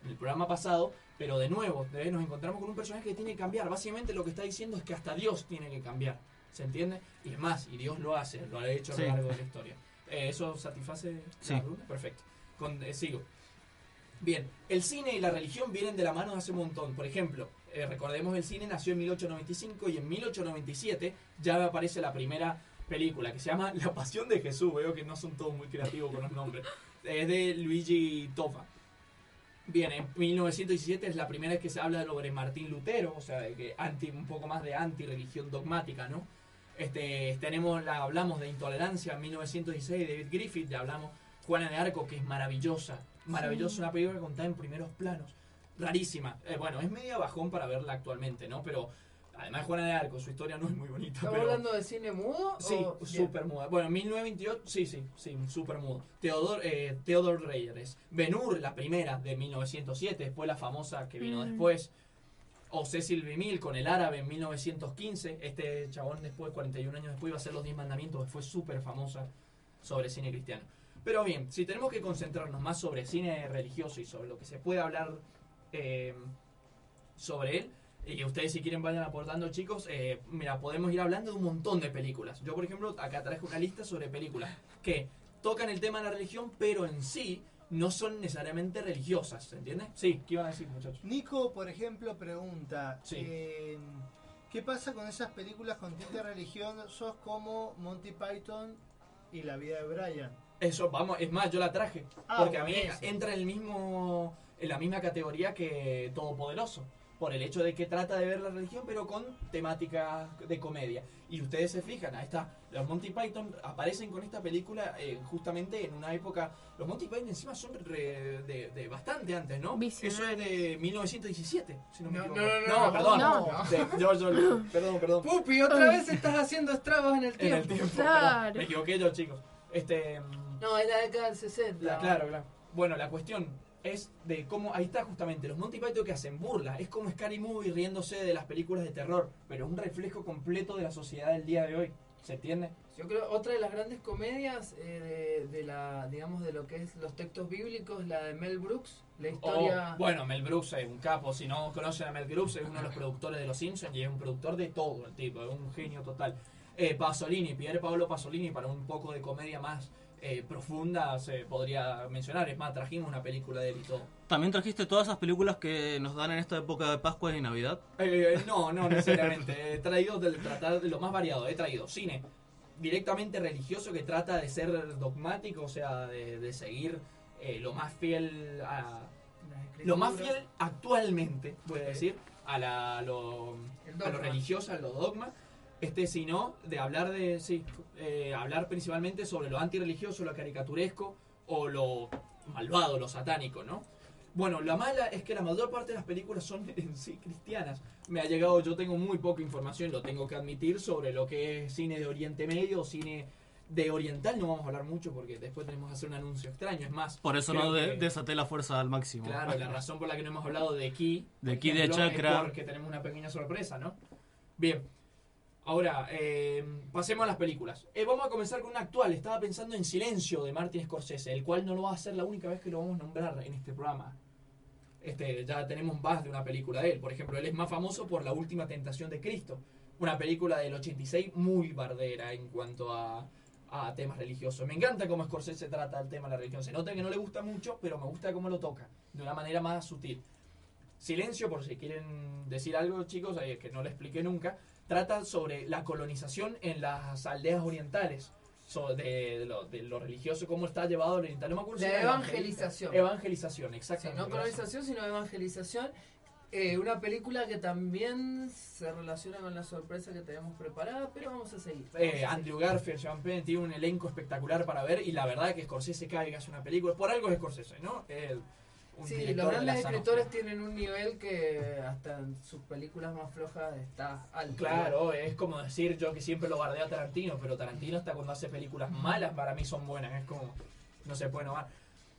en el programa pasado, pero de nuevo, nos encontramos con un personaje que tiene que cambiar. Básicamente lo que está diciendo es que hasta Dios tiene que cambiar, ¿se entiende? Y es más, y Dios lo hace, lo ha hecho a lo Sí. largo de la historia. Eh, ¿Eso satisface Sí. la pregunta? Perfecto. Con- eh, sigo. Bien, el cine y la religión vienen de la mano hace un montón. Por ejemplo, eh, recordemos el cine nació en 1895 y en 1897 ya aparece la primera película que se llama La Pasión de Jesús. Veo que no son todos muy creativos con los nombres. Es de Luigi Toffa. Bien, en 1917 es la primera vez que se habla sobre Martín Lutero, o sea, que anti, un poco más de anti-religión dogmática, ¿no? Este, tenemos la, hablamos de intolerancia en 1916 de David Griffith, ya hablamos Juana de Arco, que es maravillosa, maravillosa, Sí. una película contada en primeros planos, rarísima. Eh, bueno, es media bajón para verla actualmente, ¿no? Pero además Juana de Arco, su historia no es muy bonita. ¿Estamos pero... hablando de cine mudo? Sí, súper muda. Bueno, en 1928, sí, sí, sí, súper mudo. Teodor, eh, Theodore Reyes. Ben Hur, la primera, de 1907, después la famosa que vino Mm. después. O Cecil B. Mill con El Árabe en 1915. Este chabón después, 41 años después, iba a hacer Los Diez Mandamientos, que fue súper famosa sobre cine cristiano. Pero bien, si tenemos que concentrarnos más sobre cine religioso y sobre lo que se puede hablar eh, sobre él, y ustedes si quieren vayan aportando chicos, eh, mira, podemos ir hablando de un montón de películas. Yo por ejemplo acá traje una lista sobre películas que tocan el tema de la religión, pero en sí no son necesariamente religiosas, ¿se entiende? Sí, ¿qué iban a decir muchachos? Nico, por ejemplo, pregunta, Sí. eh, ¿qué pasa con esas películas con tintes religiosos como Monty Python y La vida de Brian? Eso, vamos, es más, yo la traje. Ah, porque a mí entra en el mismo. en la misma categoría que Todopoderoso. Por el hecho de que trata de ver la religión, pero con temática de comedia. Y ustedes se fijan, ahí está. Los Monty Python aparecen con esta película eh, justamente en una época. Los Monty Python encima son re- de, de bastante antes, ¿no? Eso es de 1917, si no me No, equivoco. no, no, no, perdón. no. Orwell. Perdón, perdón. Pupi, otra vez estás haciendo estragos en el En tiempo. el tiempo. perdón. Me equivoqué yo, chicos. Este. No, es la década del 60. La- claro, claro. Bueno, la cuestión es de cómo, ahí está justamente, los Monty Python que hacen burla, es como Scary Movie riéndose de las películas de terror, pero es un reflejo completo de la sociedad del día de hoy, ¿se entiende? Yo creo otra de las grandes comedias eh, de, de la, digamos, de lo que es los textos bíblicos, la de Mel Brooks, la historia. O, bueno, Mel Brooks es un capo, si no conocen a Mel Brooks, es uno de los productores de Los Simpsons y es un productor de todo el tipo, es un genio total. Eh, Pasolini, Pier Paolo Pasolini, para un poco de comedia más eh, profunda se podría mencionar, es más, trajimos una película de él y todo. ¿También trajiste todas esas películas que nos dan en esta época de Pascua y Navidad? Eh, no, no necesariamente. He traído del tratar de lo más variado. He traído cine directamente religioso que trata de ser dogmático, o sea, de, de seguir eh, lo más fiel a lo más fiel actualmente, voy a decir, a, la, a lo, a lo religioso, a lo dogma. Este, sino de hablar de, sí, eh, hablar principalmente sobre lo antirreligioso, lo caricaturesco o lo malvado, lo satánico, ¿no? Bueno, la mala es que la mayor parte de las películas son en sí cristianas. Me ha llegado, yo tengo muy poca información, lo tengo que admitir, sobre lo que es cine de Oriente Medio cine de Oriental. No vamos a hablar mucho porque después tenemos que hacer un anuncio extraño. Es más, Por eso no de- que- desaté la fuerza al máximo. Claro, la razón por la que no hemos hablado de Ki, De Ki de Chakra. es porque tenemos una pequeña sorpresa, ¿no? Bien. Ahora, eh, pasemos a las películas. Eh, vamos a comenzar con una actual. Estaba pensando en Silencio de Martin Scorsese, el cual no lo va a ser la única vez que lo vamos a nombrar en este programa. Este, ya tenemos más de una película de él. Por ejemplo, él es más famoso por La Última Tentación de Cristo, una película del 86 muy bardera en cuanto a, a temas religiosos. Me encanta cómo Scorsese trata el tema de la religión. Se nota que no le gusta mucho, pero me gusta cómo lo toca, de una manera más sutil. Silencio, por si quieren decir algo, chicos, que no le expliqué nunca, trata sobre la colonización en las aldeas orientales. so- de, de lo, de lo religioso, cómo está llevado al oriental. No me acuerdo era evangelización. Evangelización, Sí, exactamente. no colonización, sino evangelización. Eh, una película que también se relaciona con la sorpresa que tenemos preparada, pero vamos a seguir. Eh, a Andrew Garfield, Sean Penn, tiene un elenco espectacular para ver y la verdad que Scorsese cae que hace una película. Por algo es Scorsese, ¿no? El- un Sí, director los de grandes sana escritores tienen un nivel que hasta en sus películas más flojas está alto. Claro, es como decir yo que siempre lo bardeo a Tarantino, pero Tarantino hasta cuando hace películas malas para mí son buenas, es como no se puede nomar.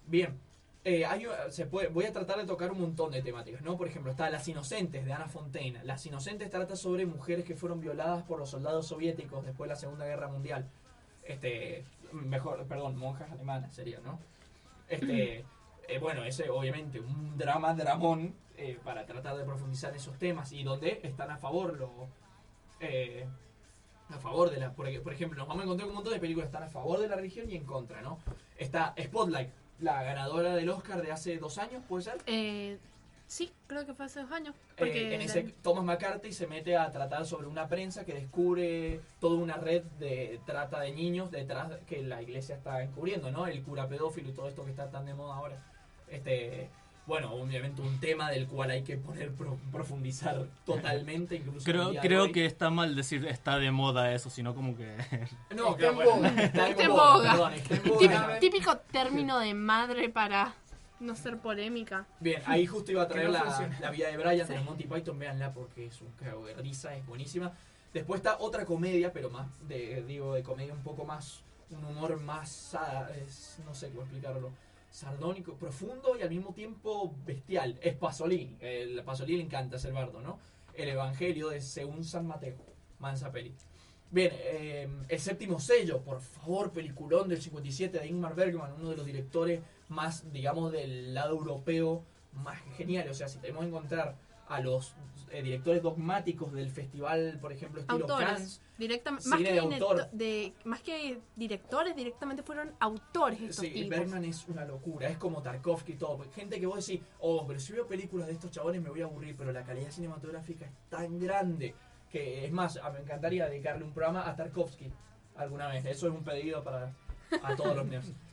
Bien, eh, hay, se puede, voy a tratar de tocar un montón de temáticas, ¿no? Por ejemplo, está Las Inocentes de Ana Fontaine. Las Inocentes trata sobre mujeres que fueron violadas por los soldados soviéticos después de la Segunda Guerra Mundial. Este, mejor, perdón, monjas alemanas sería, ¿no? Este, eh, bueno, ese obviamente un drama, dramón, eh, para tratar de profundizar esos temas y donde están a favor los eh, a favor de la por, por ejemplo nos vamos a encontrar con un montón de películas que están a favor de la religión y en contra no está Spotlight la ganadora del Oscar de hace dos años puede ser Eh, sí, creo que fue hace dos años. Eh, en ese Thomas McCarthy se mete a tratar sobre una prensa que descubre toda una red de trata de niños detrás de- que la iglesia está encubriendo, ¿no? El cura pedófilo y todo esto que está tan de moda ahora. Este, bueno, obviamente un tema del cual hay que poner pro- profundizar totalmente, incluso Creo, creo que está mal decir está de moda eso, sino como que... No, Está claro, en bueno, boga. está Está en en boga, boga. perdón, está en boga. Típico, típico término de madre para no ser polémica. Bien, ahí justo iba a traer no la, la vida de Brian de Monty Python, véanla porque es un cago de risa, es buenísima. Después está otra comedia, pero más, de, digo, de comedia un poco más, un humor más, ah, es- no sé cómo explicarlo. Sardónico, profundo y al mismo tiempo bestial. Es Pasolini. El Pasolini le encanta ser bardo, ¿no? El Evangelio de según San Mateo. Mansa. Bien, eh, el séptimo sello, por favor, peliculón del 57 de Ingmar Bergman, uno de los directores más, digamos, del lado europeo más genial. O sea, si tenemos que encontrar a los eh, directores dogmáticos del festival, por ejemplo, estilo Autores. Directamente, más que, de directo- autor. de- más que directores, directamente fueron autores estos Sí, tipos. Bergman es una locura, es como Tarkovsky y todo. Gente que vos decís, oh, pero si veo películas de estos chabones me voy a aburrir, pero la calidad cinematográfica es tan grande que es más, me encantaría dedicarle un programa a Tarkovsky alguna vez. Eso es un pedido para a todos los nerds.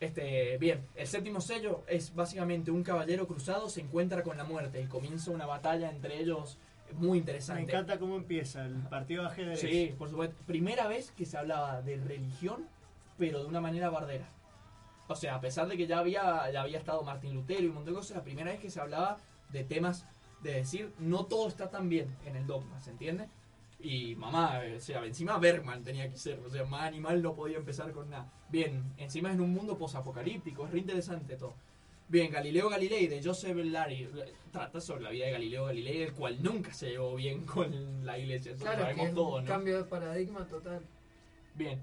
Este, bien, el séptimo sello es básicamente un caballero cruzado se encuentra con la muerte y comienza una batalla entre ellos muy Me interesante. encanta cómo empieza el partido de ajedrez. Sí, por supuesto. Primera vez que se hablaba de religión, pero de una manera bardera. O sea, a pesar de que ya había, ya había estado Martín Lutero y un montón de cosas, la primera vez que se hablaba de temas de decir, no todo está tan bien en el dogma, ¿se entiende? Y mamá, o sea, encima Bergman tenía que ser, o sea, más animal no podía empezar con nada. Bien, encima es en un mundo posapocalíptico, es re interesante todo. Bien, Galileo Galilei de Joseph Larry trata sobre la vida de Galileo Galilei, el cual nunca se llevó bien con la iglesia, eso lo Claro, que sabemos es todo, un ¿no? cambio de paradigma total. Bien.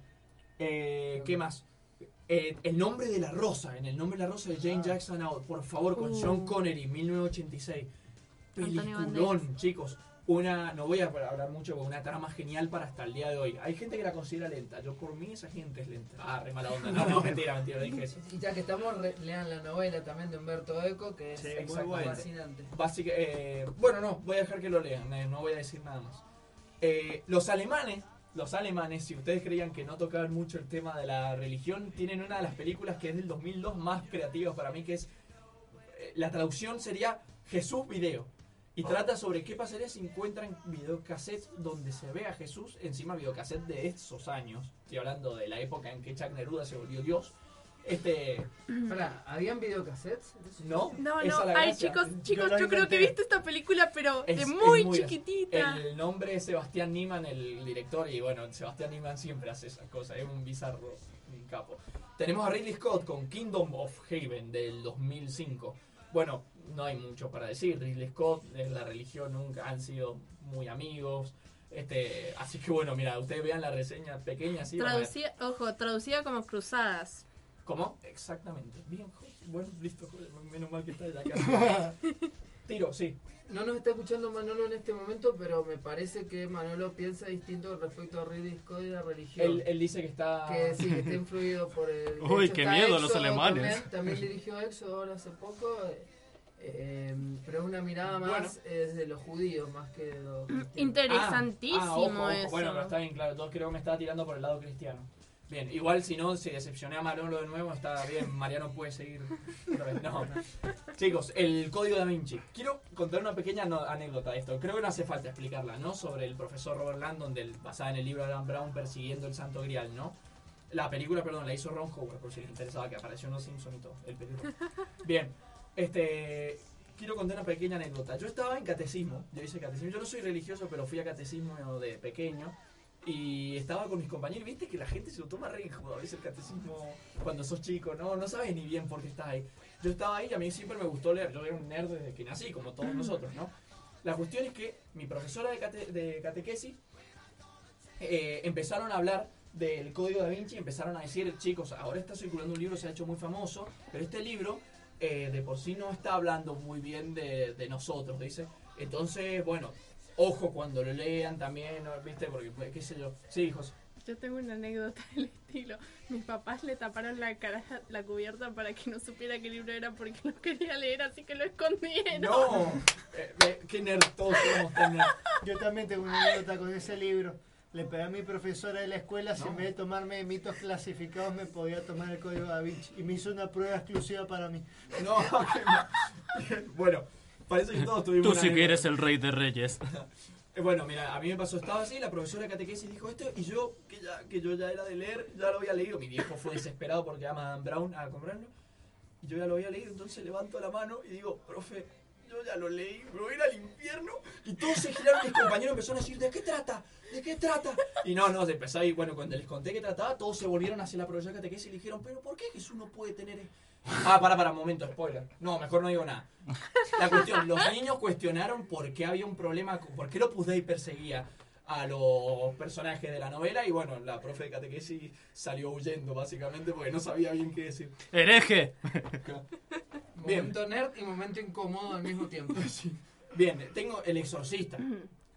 Eh, ¿Qué más? Eh, el nombre de la rosa, en el nombre de la rosa de Jane Jackson Out, por favor, con Uh. Sean Connery, 1986. Antonio Peliculón, chicos. Una, no voy a hablar mucho, pero una trama genial para hasta el día de hoy. Hay gente que la considera lenta. Yo, por mí, esa gente es lenta. Ah, re mala onda. No, no, mentira, mentira, dije eso. Y ya que estamos, re- lean la novela también de Humberto Eco, que es muy Exactamente. fascinante. Básica- eh, bueno, no, voy a dejar que lo lean, eh, no voy a decir nada más. Eh, los alemanes, los alemanes, si ustedes creían que no tocaban mucho el tema de la religión, tienen una de las películas que es del 2002 más creativas para mí, que es, la traducción sería Jesús Video. Y trata sobre qué pasaría si encuentran videocassettes donde se ve a Jesús, encima videocassettes de esos años. Estoy hablando de la época en que Chuck Neruda se volvió Dios. Este, Pará, ¿habían videocassettes? ¿no? No, no. Ay, chicos, chicos, yo, creo que inventé. viste esta película, pero Es- de muy, muy chiquitita. El nombre es Sebastián Niemann, el director, y bueno, Sebastián Niemann siempre hace esas cosas, es un bizarro, un capo. Tenemos a Ridley Scott con Kingdom of Haven del 2005. Bueno, no hay mucho para decir, Ridley Scott, eh, la religión nunca han sido muy amigos. Este, así que bueno, mira, ustedes vean la reseña pequeña así. van a ver. Traducida, ojo, traducida como cruzadas. ¿Cómo? Exactamente. Bien, bueno, listo, joder, menos mal que está de acá. Tiro, sí. No nos está escuchando Manolo en este momento, pero me parece que Manolo piensa distinto respecto a Ridley Scott y la religión. Él, él dice que está... Que sí, que está influido por el... de Uy, hecho, qué miedo los alemanes. También, también dirigió ahora hace poco, eh, eh, pero es una mirada más Bueno. eh, desde los judíos más que de los cristianos. Interesantísimo Ah, ojo, ojo. eso. Bueno, pero está bien, claro. Todos creo que me estaba tirando por el lado cristiano. Bien, igual si no, si decepcioné a Manolo de nuevo, está bien. Mariano puede seguir. No, no. Chicos, el código da Vinci. Quiero contar una pequeña no- anécdota de esto. Creo que no hace falta explicarla, ¿no? Sobre el profesor Robert Landon, del, basada en el libro de Dan Brown, persiguiendo el Santo Grial, ¿no? La película, perdón, la hizo Ron Howard, por si les interesaba, que apareció en Los Simpsons y todo. El película. Bien, este. Quiero contar una pequeña anécdota. Yo estaba en catecismo, yo hice catecismo. Yo no soy religioso, pero fui a catecismo de pequeño. Y estaba con mis compañeros. Viste que la gente se lo toma re a veces el catecismo cuando sos chico, ¿no? No sabes ni bien por qué estás ahí. Yo estaba ahí y a mí siempre me gustó leer. Yo era un nerd desde que nací, como todos nosotros, ¿no? La cuestión es que mi profesora de, cate- de catequesis eh, empezaron a hablar del código da Vinci, empezaron a decir, chicos, ahora está circulando un libro, se ha hecho muy famoso, pero este libro eh, de por sí no está hablando muy bien de, de nosotros, dice. Entonces, bueno, ojo cuando lo lean también, ¿no? ¿viste? Porque, pues, qué sé yo. Sí, hijos. Yo tengo una anécdota del estilo. Mis papás le taparon la cara, la cubierta para que no supiera qué libro era porque no quería leer, así que lo escondieron. No, eh, eh, qué nerd todos somos tan nerd. Yo también tengo una anécdota con ese libro. Le pedí a mi profesora de la escuela si en vez de tomarme mitos clasificados me podía tomar el código da Vinci. Y me hizo una prueba exclusiva para mí. No. Bueno, parece que todos tuvimos Tú sí que eres el rey de reyes. Eh, Bueno, mira, a mí me pasó, estaba así, la profesora de catequesis dijo esto y yo, que ya, que yo ya era de leer, ya lo había leído. Mi viejo fue desesperado porque ama a Dan Brown a comprarlo. Y yo ya lo había leído, entonces levanto la mano y digo, profe, yo ya lo leí, me voy a ir al infierno. Y todos se giraron, mis compañeros empezaron a decir, ¿de qué trata? ¿De qué trata? Y no, no, empezó ahí, bueno, cuando les conté que trataba, todos se volvieron hacia la profesora catequesis y le dijeron, pero ¿por qué Jesús no puede tener Ah, para, para, momento, spoiler. No, mejor no digo nada. La cuestión, los niños cuestionaron por qué había un problema, por qué Opus Dei perseguía a los personajes de la novela y bueno, la profe de catequesis salió huyendo básicamente porque no sabía bien qué decir. ¡Hereje! Bien. Momento nerd y momento incómodo al mismo tiempo. Bien, tengo El Exorcista.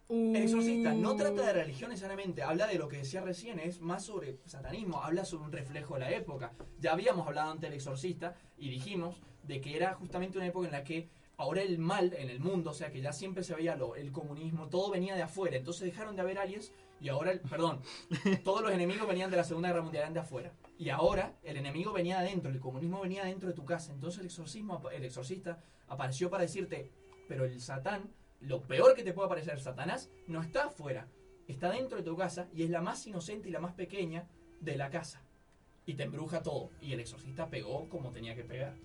El Exorcista no trata de religión necesariamente, habla de lo que decía recién, es más sobre satanismo, habla sobre un reflejo de la época. Ya habíamos hablado antes del Exorcista y dijimos de que era justamente una época en la que ahora el mal en el mundo, o sea que ya siempre se veía lo, el comunismo, todo venía de afuera, entonces dejaron de haber aliens y ahora, el, perdón, todos los enemigos venían de la Segunda Guerra Mundial eran de afuera. Y ahora el enemigo venía de adentro, el comunismo venía dentro de tu casa. Entonces el exorcismo, el exorcista apareció para decirte, pero el satán, lo peor que te puede parecer Satanás, no está afuera, está dentro de tu casa y es la más inocente y la más pequeña de la casa. Y te embruja todo. Y el exorcista pegó como tenía que pegar.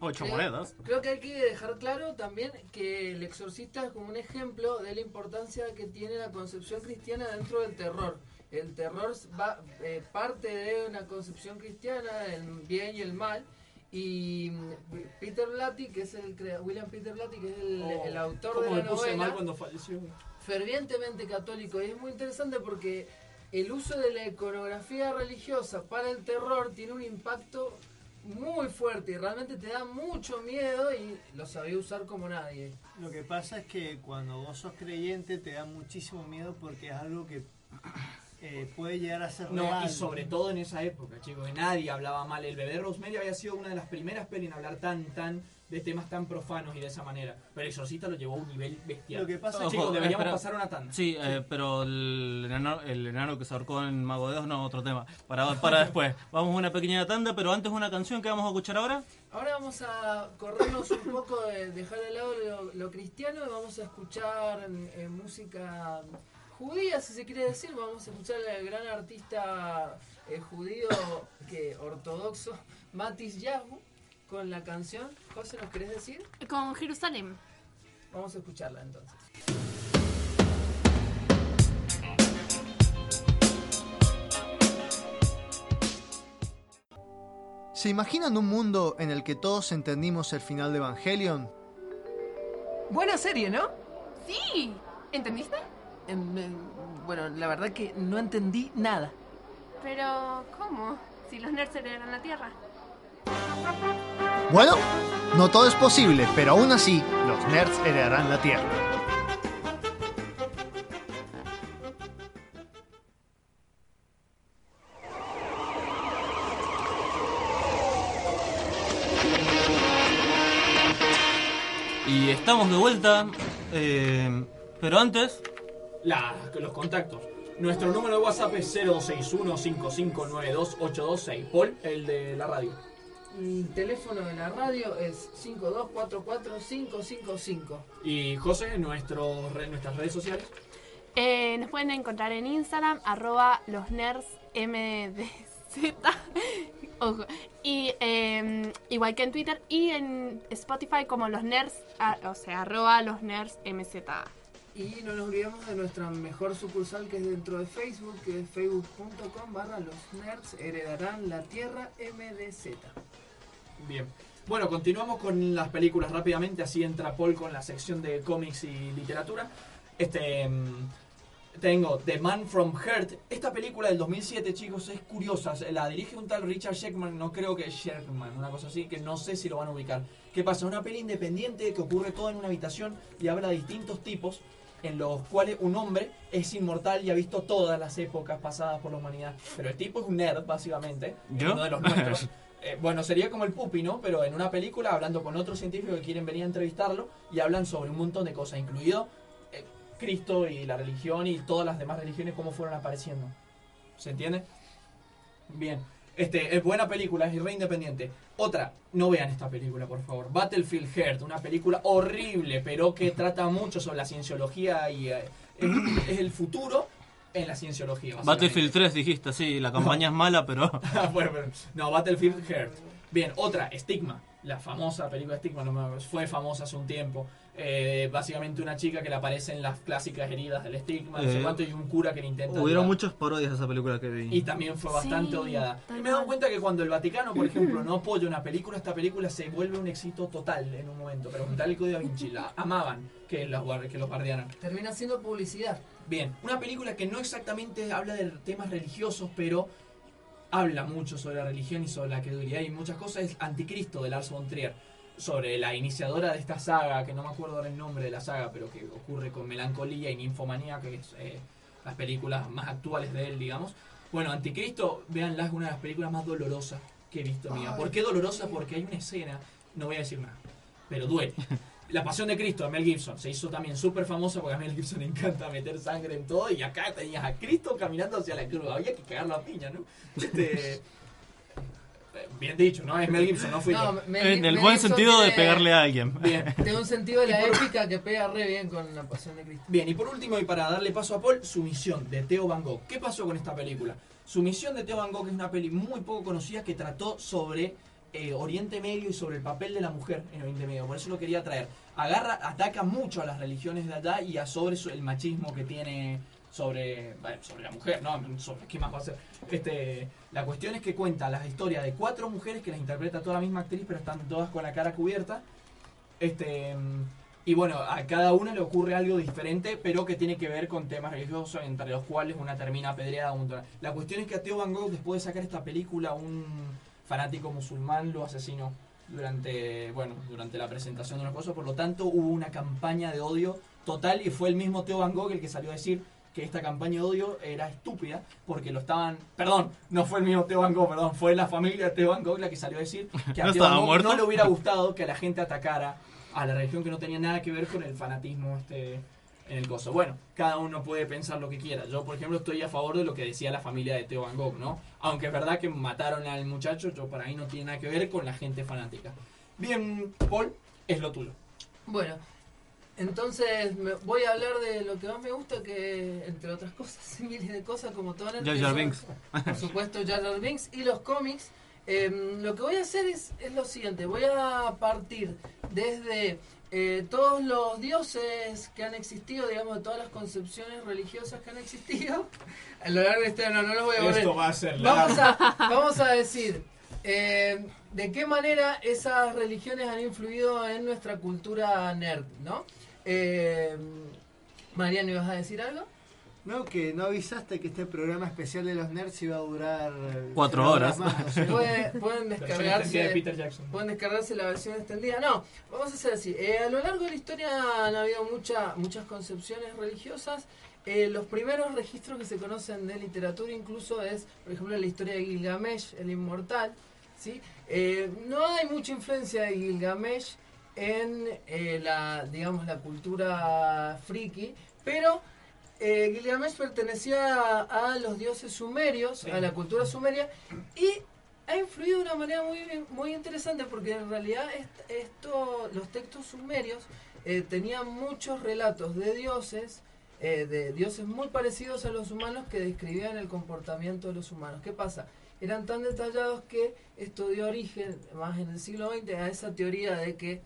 Ocho Creo- monedas. Creo que hay que dejar claro también que el exorcista es como un ejemplo de la importancia que tiene la concepción cristiana dentro del terror. El terror va, eh, parte de una concepción cristiana, el bien y el mal. Y mm, Peter Blatty, que es el crea- William Peter Blatty, que es el, Oh, el autor cómo de me la puse novela, mal cuando falleció. fervientemente católico. Y es muy interesante porque el uso de la iconografía religiosa para el terror tiene un impacto muy fuerte y realmente te da mucho miedo y lo sabía usar como nadie. Lo que pasa es que cuando vos sos creyente te da muchísimo miedo porque es algo que eh, puede llegar a ser No, real. y sobre todo en esa época, chicos, que nadie hablaba mal. El bebé Rosemary había sido una de las primeras pelis en hablar tan, tan de temas tan profanos y de esa manera. Pero el exorcista lo llevó a un nivel bestial. Lo que pasa Ojo, chicos, deberíamos espera. pasar una tanda. Sí, eh, pero el enano, el enano que se ahorcó en Mago de Dios no, otro tema. Para, para después. Vamos a una pequeña tanda, pero antes una canción que vamos a escuchar ahora. Ahora vamos a corrernos un poco de dejar de lado lo, lo cristiano y vamos a escuchar eh, música judía, si se quiere decir. Vamos a escuchar al gran artista eh, judío que ortodoxo Matis Yahu con la canción. José, ¿nos querés decir? Con Jerusalén. Vamos a escucharla entonces. ¿Se imaginan un mundo en el que todos entendimos el final de Evangelion? Buena serie, ¿no? Sí. ¿Entendiste? Em, em, bueno, la verdad que no entendí nada. Pero, ¿cómo? Si los nerds heredan la Tierra. Bueno, no todo es posible, pero aún así, los nerds heredarán la Tierra. Y estamos de vuelta. eh, pero antes, La, los contactos. Nuestro número de WhatsApp es 061-5592-826. Paul, el de la radio. El teléfono de la radio es 5244-555. Y José, nuestro, re- nuestras redes sociales. Eh, nos pueden encontrar en Instagram, arroba los nerds mdz. Ojo. Y eh, igual que en Twitter y en Spotify como los nerds, ah, o sea, arroba los nerds. Y no nos olvidemos de nuestra mejor sucursal que es dentro de Facebook, que es facebook.com barra los nerds heredarán la tierra MDZ. Bien. Bueno, continuamos con las películas rápidamente, así entra Paul con la sección de cómics y literatura. Este mm, tengo The Man from Earth. Esta película del 2007, chicos, es curiosa. La dirige un tal Richard Sheckman, no creo que Sheckman, una cosa así, que no sé si lo van a ubicar. ¿Qué pasa? Una peli independiente que ocurre todo en una habitación y habla de distintos tipos en los cuales un hombre es inmortal y ha visto todas las épocas pasadas por la humanidad. Pero el tipo es un nerd, básicamente. ¿Yo? Uno de los nuestros. Eh, bueno, sería como el Pupi, ¿no? Pero en una película hablando con otros científicos que quieren venir a entrevistarlo y hablan sobre un montón de cosas, incluido eh, Cristo y la religión y todas las demás religiones, cómo fueron apareciendo. ¿Se entiende? Bien. Este, es buena película, es re independiente. Otra, no vean esta película, por favor. Battlefield Earth, una película horrible, pero que trata mucho sobre la cienciología y eh, es, es el futuro en la cienciología. Battlefield 3 dijiste, sí, la campaña es mala, pero... Bueno, pero- no, Battlefield Earth. Bien, otra, Stigma. la famosa película Stigma, no me acuerdo, fue famosa hace un tiempo. Eh, básicamente una chica que le aparece en las clásicas heridas del estigma, no sé Eh, cuánto, y un cura que le intenta. Hubieron ayudar. muchas parodias de esa película que vi. Y también fue bastante Sí, odiada. Y me he dado cuenta que cuando el Vaticano, por ejemplo, no apoya una película, esta película se vuelve un éxito total en un momento. Preguntar el Código Da Vinci, la amaban que los, que los guardiaran. Termina siendo publicidad. Bien, una película que no exactamente habla de temas religiosos, pero habla mucho sobre la religión y sobre la credibilidad y muchas cosas, es Anticristo de Lars von Trier, sobre la iniciadora de esta saga, que no me acuerdo ahora el nombre de la saga, pero que ocurre con Melancolía y Ninfomanía, que es eh, las películas más actuales de él, digamos. Bueno, Anticristo, véanla, es una de las películas más dolorosas que he visto mía. ¿Por qué dolorosa? Porque hay una escena, no voy a decir nada, pero duele. La Pasión de Cristo de Mel Gibson se hizo también súper famosa porque a Mel Gibson le encanta meter sangre en todo y acá tenías a Cristo caminando hacia la cruz. Había que cagarlo a piña, ¿no? Este, bien dicho, ¿no? Es Mel Gibson, no fui No, yo. Mel- En el Mel buen Gibson sentido de tiene- pegarle a alguien. Bien. Tiene un sentido de la épica que pega re bien con la pasión de Cristo. Bien, y por último, y para darle paso a Paul, su misión de Theo Van Gogh. ¿Qué pasó con esta película? Su misión de Theo Van Gogh es una peli muy poco conocida que trató sobre eh, Oriente Medio y sobre el papel de la mujer en Oriente Medio. Por eso lo quería traer. Agarra, ataca mucho a las religiones de allá y a sobre el machismo que tiene sobre, bueno, sobre la mujer, ¿no? Sobre, ¿Qué más va a ser? Este, la cuestión es que cuenta las historias de cuatro mujeres que las interpreta toda la misma actriz, pero están todas con la cara cubierta. Este, y bueno, a cada una le ocurre algo diferente, pero que tiene que ver con temas religiosos, entre los cuales una termina apedreada. otra- La cuestión es que a Theo Van Gogh, después de sacar esta película, un fanático musulmán lo asesinó durante, bueno, durante la presentación de una cosa. Por lo tanto, hubo una campaña de odio total y fue el mismo Theo Van Gogh el que salió a decir que esta campaña de odio era estúpida porque lo estaban... Perdón, no fue el mismo Theo Van Gogh, perdón, fue la familia de Theo Van Gogh la que salió a decir que a ¿No Gogh no le hubiera gustado que la gente atacara a la religión que no tenía nada que ver con el fanatismo este en el coso. Bueno, cada uno puede pensar lo que quiera. Yo, por ejemplo, estoy a favor de lo que decía la familia de Theo Van Gogh, ¿no? Aunque es verdad que mataron al muchacho, yo para mí no tiene nada que ver con la gente fanática. Bien, Paul, es lo tuyo. Bueno, entonces me- voy a hablar de lo que más me gusta, que entre otras cosas, miles de cosas como Toner. Jar Jar Binks. Por supuesto, Jar Jar Binks y los cómics. Em, lo que voy a hacer es, es lo siguiente, voy a partir desde eh, todos los dioses que han existido, digamos, de todas las concepciones religiosas que han existido. A lo largo de este no, no los voy a Esto volver. va a ser Vamos largo. a, vamos a decir eh, de qué manera esas religiones han influido en nuestra cultura nerd, ¿no? Eh, Mariano, ¿ibas a decir algo? No, que no avisaste que este programa especial de los nerds iba a durar eh, Cuatro horas. más. Pueden, descargarse de Peter Jackson. pueden descargarse la versión extendida no vamos a hacer así Eh, a lo largo de la historia han habido mucha, muchas concepciones religiosas Eh, los primeros registros que se conocen de literatura incluso es por ejemplo la historia de Gilgamesh el inmortal ¿sí? Eh, no hay mucha influencia de Gilgamesh en eh, la digamos la cultura friki pero eh, Gilgamesh pertenecía a, a los dioses sumerios, Sí. a la cultura sumeria, y ha influido de una manera muy, muy interesante porque en realidad est- esto, los textos sumerios eh, tenían muchos relatos de dioses, eh, de dioses muy parecidos a los humanos que describían el comportamiento de los humanos. ¿Qué pasa? Eran tan detallados que esto dio origen, más en el siglo XX, a esa teoría de que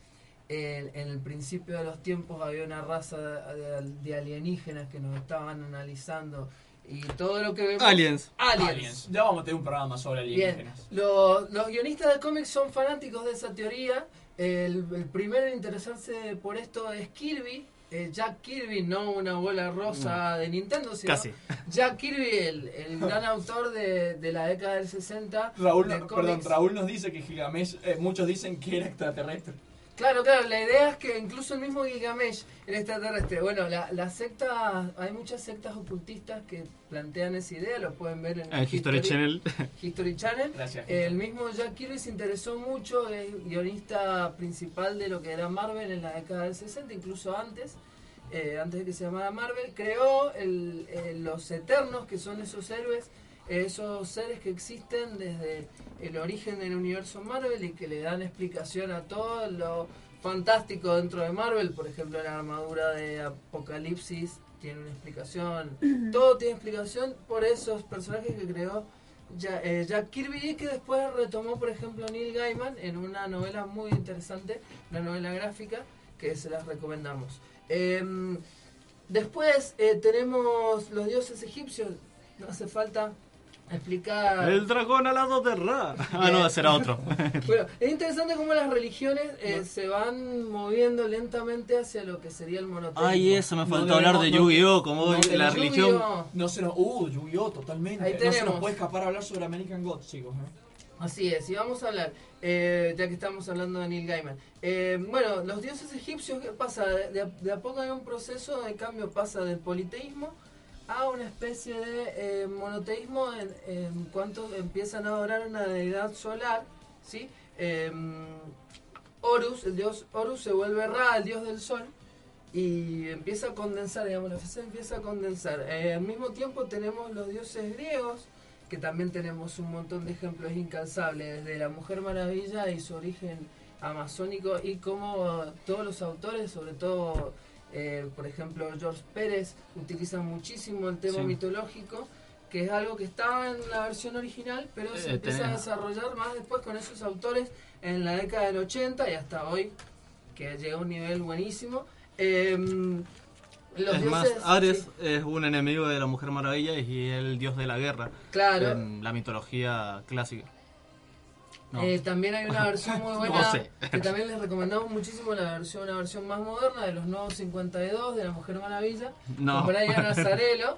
en, en el principio de los tiempos había una raza de, de alienígenas que nos estaban analizando y todo lo que vemos... Aliens. Aliens. Ya vamos a tener un programa sobre Bien, alienígenas. Lo- los guionistas de cómics son fanáticos de esa teoría. El, el primero en interesarse por esto es Kirby. eh, Jack Kirby, no una bola rosa de Nintendo, sino Casi. Jack Kirby, el, el gran autor de, de la década del 60. Raúl, de no- perdón. Raúl nos dice que Gilgamesh, eh, muchos dicen que era extraterrestre. Claro, claro, la idea es que incluso el mismo Gilgamesh era extraterrestre. Bueno, la, la secta, hay muchas sectas ocultistas que plantean esa idea, lo pueden ver en En History Channel. History Channel. Gracias. El mismo Jack Kirby se interesó mucho, es guionista principal de lo que era Marvel en la década del 60, incluso antes, eh, antes de que se llamara Marvel, creó el- eh, los Eternos, que son esos héroes, esos seres que existen desde el origen del universo Marvel y que le dan explicación a todo lo fantástico dentro de Marvel, por ejemplo la armadura de Apocalipsis tiene una explicación, todo tiene explicación por esos personajes que creó eh, Jack Kirby y que después retomó, por ejemplo, Neil Gaiman en una novela muy interesante, una novela gráfica que se las recomendamos. Em, después eh, tenemos los dioses egipcios, no hace falta explicar... El dragón alado de Ra. Ah, no, ese era otro. Bueno, es interesante cómo las religiones eh, se van moviendo lentamente hacia lo que sería el monoteísmo. Ay, eso me faltó No hablar de no- Yu-Gi-Oh! Como no la tenemos religión. No se nos. Uh, Yu-Gi-Oh! totalmente. Ahí no se nos tenemos. puede escapar hablar sobre American Gods, chicos. ¿eh? Así es, y vamos a hablar, eh, ya que estamos hablando de Neil Gaiman. Eh, bueno, los dioses egipcios, ¿qué pasa? De, de a- de a poco hay un proceso de cambio, pasa del politeísmo a una especie de eh, monoteísmo en, cuanto empiezan a adorar una deidad solar, ¿sí? Eh, Horus, el dios Horus se vuelve Ra, el dios del sol, y empieza a condensar, digamos, la fe empieza a condensar. Eh, al mismo tiempo tenemos los dioses griegos, que también tenemos un montón de ejemplos incansables, desde la Mujer Maravilla y su origen amazónico, y como todos los autores, sobre todo, eh, por ejemplo, George Pérez, utilizan muchísimo el tema Sí. mitológico, que es algo que estaba en la versión original, pero se Eh, empieza a desarrollar más después con esos autores en la década del 80 y hasta hoy, que llega a un nivel buenísimo. Los es más, Ares sí. es un enemigo de la Mujer Maravilla y el dios de la guerra. Claro. En la mitología clásica. No. Eh, también hay una versión muy buena No sé. que también les recomendamos muchísimo la versión, una versión más moderna de los nuevos 52 de la Mujer Maravilla No. con Brian Azzarello.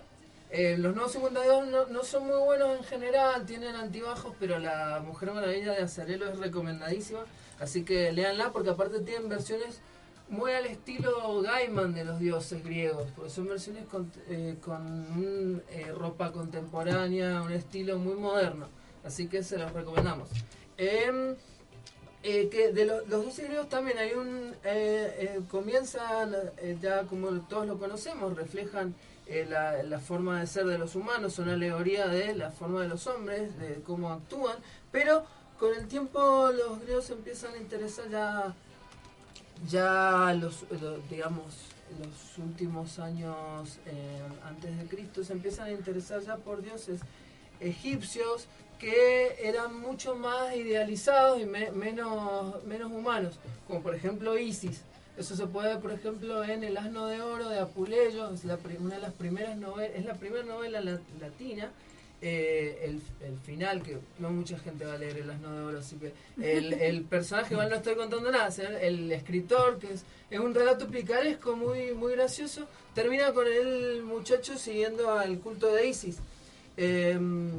Eh, los nuevos 52 no, no son muy buenos en general, tienen antibajos, pero la Mujer Maravilla de Azzarello es recomendadísima, así que léanla porque aparte tienen versiones muy al estilo Gaiman de los dioses griegos, porque son versiones con, eh, con un, eh, ropa contemporánea, un estilo muy moderno, así que se los recomendamos. Em, eh, que de lo- los dioses griegos también hay un eh, eh, comienzan eh, ya como todos lo conocemos reflejan la, forma de ser de los humanos son alegoría de la forma de los hombres de cómo actúan pero con el tiempo los griegos empiezan a interesar ya ya los, lo- digamos los últimos años antes de Cristo se empiezan a interesar ya por dioses egipcios que eran mucho más idealizados y me- menos, menos humanos, como por ejemplo Isis. Eso se puede ver, por ejemplo, en El Asno de Oro de Apuleyo, es la una de las primeras novelas, es la primera novela la- latina. eh, el, el final, que no mucha gente va a leer El Asno de Oro, así que el, personaje, igual no estoy contando nada, el escritor, que es, es un relato picaresco muy, muy gracioso, termina con el muchacho siguiendo al culto de Isis. Em,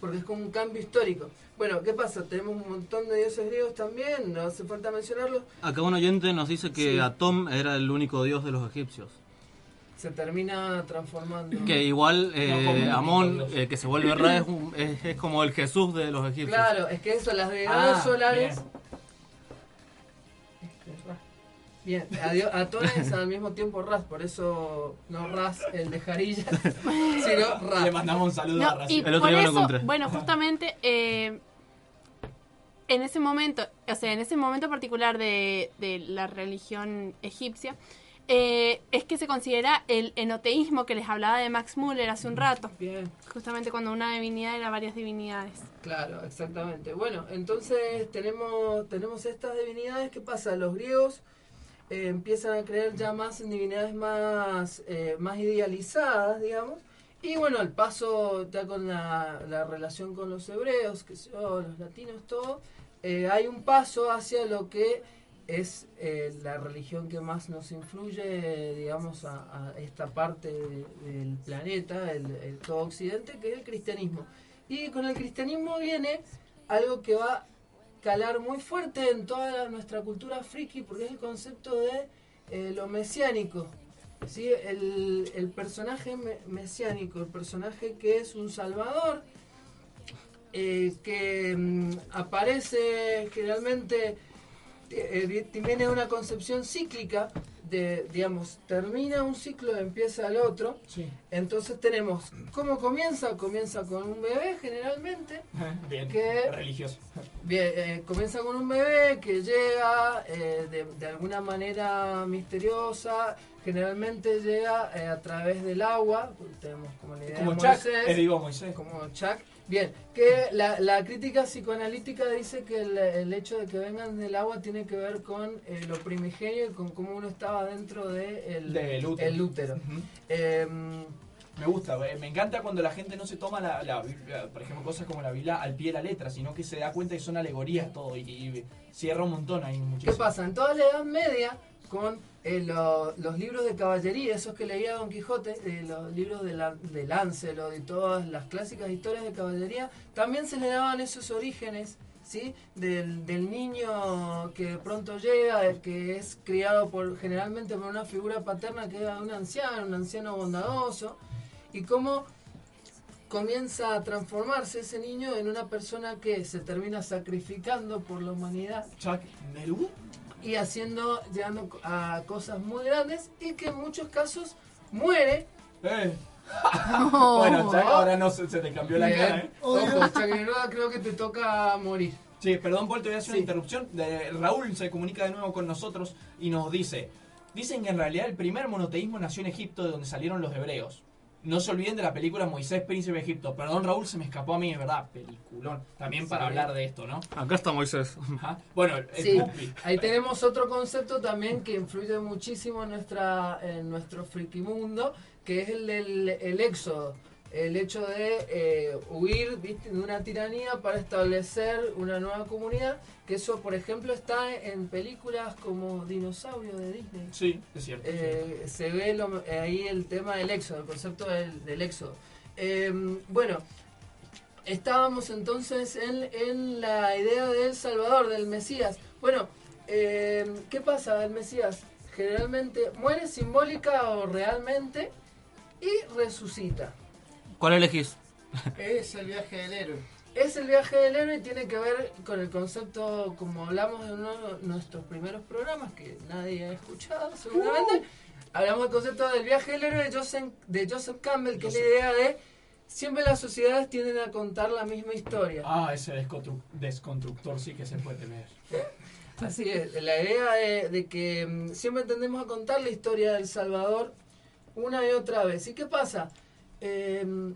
porque es como un cambio histórico. Bueno, ¿qué pasa? Tenemos un montón de dioses griegos también, no hace falta mencionarlos. Acá un oyente nos dice que Sí. Atom era el único dios de los egipcios. Se termina transformando. Que igual eh, No, Amón, eh, que se vuelve Ra, es, un- es- es como el Jesús de los egipcios. Claro, es que eso, las deidades Ah, solares. Bien, adiós, Atón es al mismo tiempo Ras, por eso no Ras el de Jarilla, sino Ras. Le mandamos un saludo No, a Racing. y por eso, bueno, justamente eh, en ese momento, o sea, en ese momento particular de, de la religión egipcia, eh, es que se considera el enoteísmo que les hablaba de Max Muller hace un rato. Bien. Justamente cuando una divinidad era varias divinidades. Claro, exactamente. Bueno, entonces tenemos, tenemos estas divinidades. ¿Qué pasa? Los griegos empiezan a creer ya más en divinidades más, eh, más idealizadas, digamos. Y bueno, al paso ya con la, la relación con los hebreos, que yo, los latinos, todo, eh, hay un paso hacia lo que es eh, la religión que más nos influye, digamos, a, a esta parte de- del planeta, el, el todo occidente, que es el cristianismo. Y con el cristianismo viene algo que va calar muy fuerte en toda nuestra cultura friki, porque es el concepto de eh, lo mesiánico. ¿sí? El, el personaje me- mesiánico, el personaje que es un salvador, eh, que mm, aparece generalmente, eh, tiene una concepción cíclica, de, digamos, termina un ciclo, empieza el otro. Entonces tenemos, ¿cómo comienza? Comienza con un bebé generalmente. Bien, que- religioso. Bien, eh, comienza con un bebé que llega eh, de, de alguna manera misteriosa, generalmente llega eh, a través del agua, tenemos como la idea Como de Chuck, Moisés, digo, Moisés. como Chuck, Bien, que la, la crítica psicoanalítica dice que el, el hecho de que vengan del agua tiene que ver con eh, lo primigenio y con cómo uno estaba dentro de el, Del útero. el útero. Em, Me gusta, eh, me encanta cuando la gente no se toma, la, la por ejemplo, cosas como la Biblia al pie de la letra, sino que se da cuenta que son alegorías todo y, y cierra un montón ahí ¿Qué muchísimo. pasa? En toda la Edad Media, con eh, lo- los libros de caballería, esos que leía Don Quijote, eh, los libros de, la, de y todas las clásicas historias de caballería, también se le daban esos orígenes. ¿Sí? Del, niño que de pronto llega, que es criado por generalmente por una figura paterna que era un anciano, un anciano bondadoso, y cómo comienza a transformarse ese niño en una persona que se termina sacrificando por la humanidad Chuck. Y haciendo, llegando a cosas muy grandes y que en muchos casos muere. Eh. bueno, Chuck, ahora no se, se te cambió la Bien. cara, ¿eh? Ojo, Chuck Neruda creo que te toca morir. Sí, perdón, Paul, te voy a hacer una interrupción. De- Raúl se comunica de nuevo con nosotros y nos dice: Dicen que en realidad el primer monoteísmo nació en Egipto, de donde salieron los hebreos. No se olviden de la película Moisés, Príncipe de Egipto. Perdón, Raúl, se me escapó a mí, es verdad. Peliculón. También para Sí. hablar de esto, ¿no? Acá está Moisés. Ajá. Bueno, el Sí, Pupi. ahí tenemos otro concepto también que influye muchísimo en, nuestra, en nuestro frikimundo, que es el del el éxodo. El hecho de eh, huir ¿viste? de una tiranía para establecer una nueva comunidad, que eso, por ejemplo, está en películas como Dinosaurio de Disney. Sí, es cierto. Eh, se ve lo- ahí el tema del éxodo, el concepto del, del éxodo. Eh, bueno, estábamos entonces en, en la idea del Salvador, del Mesías. Bueno, eh, ¿qué pasa del Mesías? Generalmente muere simbólica o realmente y resucita. ¿Cuál elegís? Es el viaje del héroe. Es el viaje del héroe y tiene que ver con el concepto, como hablamos en uno de nuestros primeros programas, que nadie ha escuchado seguramente. Hablamos del concepto del viaje del héroe de Joseph, de Joseph Campbell, que es la idea de siempre las sociedades tienden a contar la misma historia. Ah, ese descontru- desconstructor sí que se puede tener. Así es, la idea de, de que mm, siempre tendemos a contar la historia del Salvador una y otra vez. ¿Y qué pasa? Eh,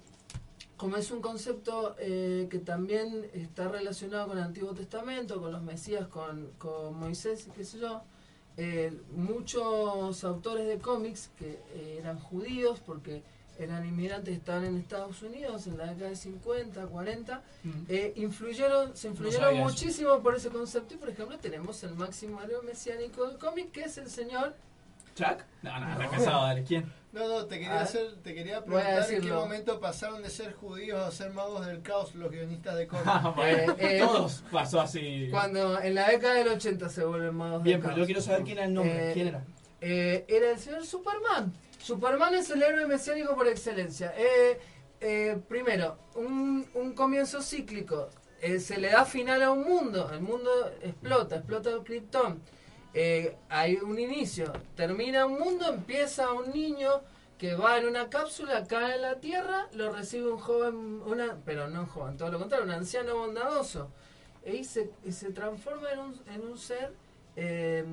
como es un concepto eh, que también está relacionado con el Antiguo Testamento, con los Mesías, con, con Moisés, qué sé yo, eh, muchos autores de cómics que eh, eran judíos porque eran inmigrantes, estaban en Estados Unidos en la década de 50, 40, eh, influyeron, se influyeron eso. muchísimo por ese concepto y por ejemplo tenemos el máximo héroe mesiánico del cómic que es el señor ¿Chuck? No, no, No. pesado, dale. ¿Quién? No, no, te quería, ver. hacer, te quería preguntar en qué momento pasaron de ser judíos a ser magos del caos los guionistas de cómics. Ah, Eh, eh, todos pasó así. Cuando en la década del 80 se vuelven magos Bien, del pero caos. yo quiero saber quién era el nombre. Eh, ¿Quién era? eh, era el señor Superman. Superman es el héroe mesiánico por excelencia. Eh, eh, primero, un, un comienzo cíclico. Eh, se le da final a un mundo. El mundo explota, explota el Krypton. Eh, hay un inicio. Termina un mundo, empieza un niño que va en una cápsula, cae en la tierra, lo recibe un joven, una, pero no un joven, todo lo contrario, un anciano bondadoso. Y se, y se transforma en un, en un ser eh,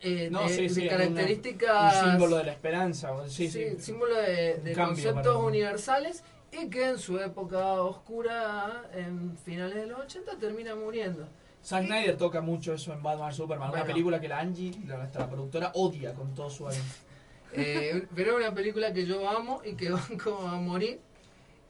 eh, No, de, sí, de sí, características. Un símbolo de la esperanza. Sí, Sí, sí. símbolo de, Un de cambio conceptos universales y que en su época oscura, en finales de los 80, termina muriendo. Zack Snyder toca mucho eso en Batman Superman, una película que la Angie, la, nuestra productora, odia con todo su alma. Eh, pero es una película que yo amo y que banco a morir.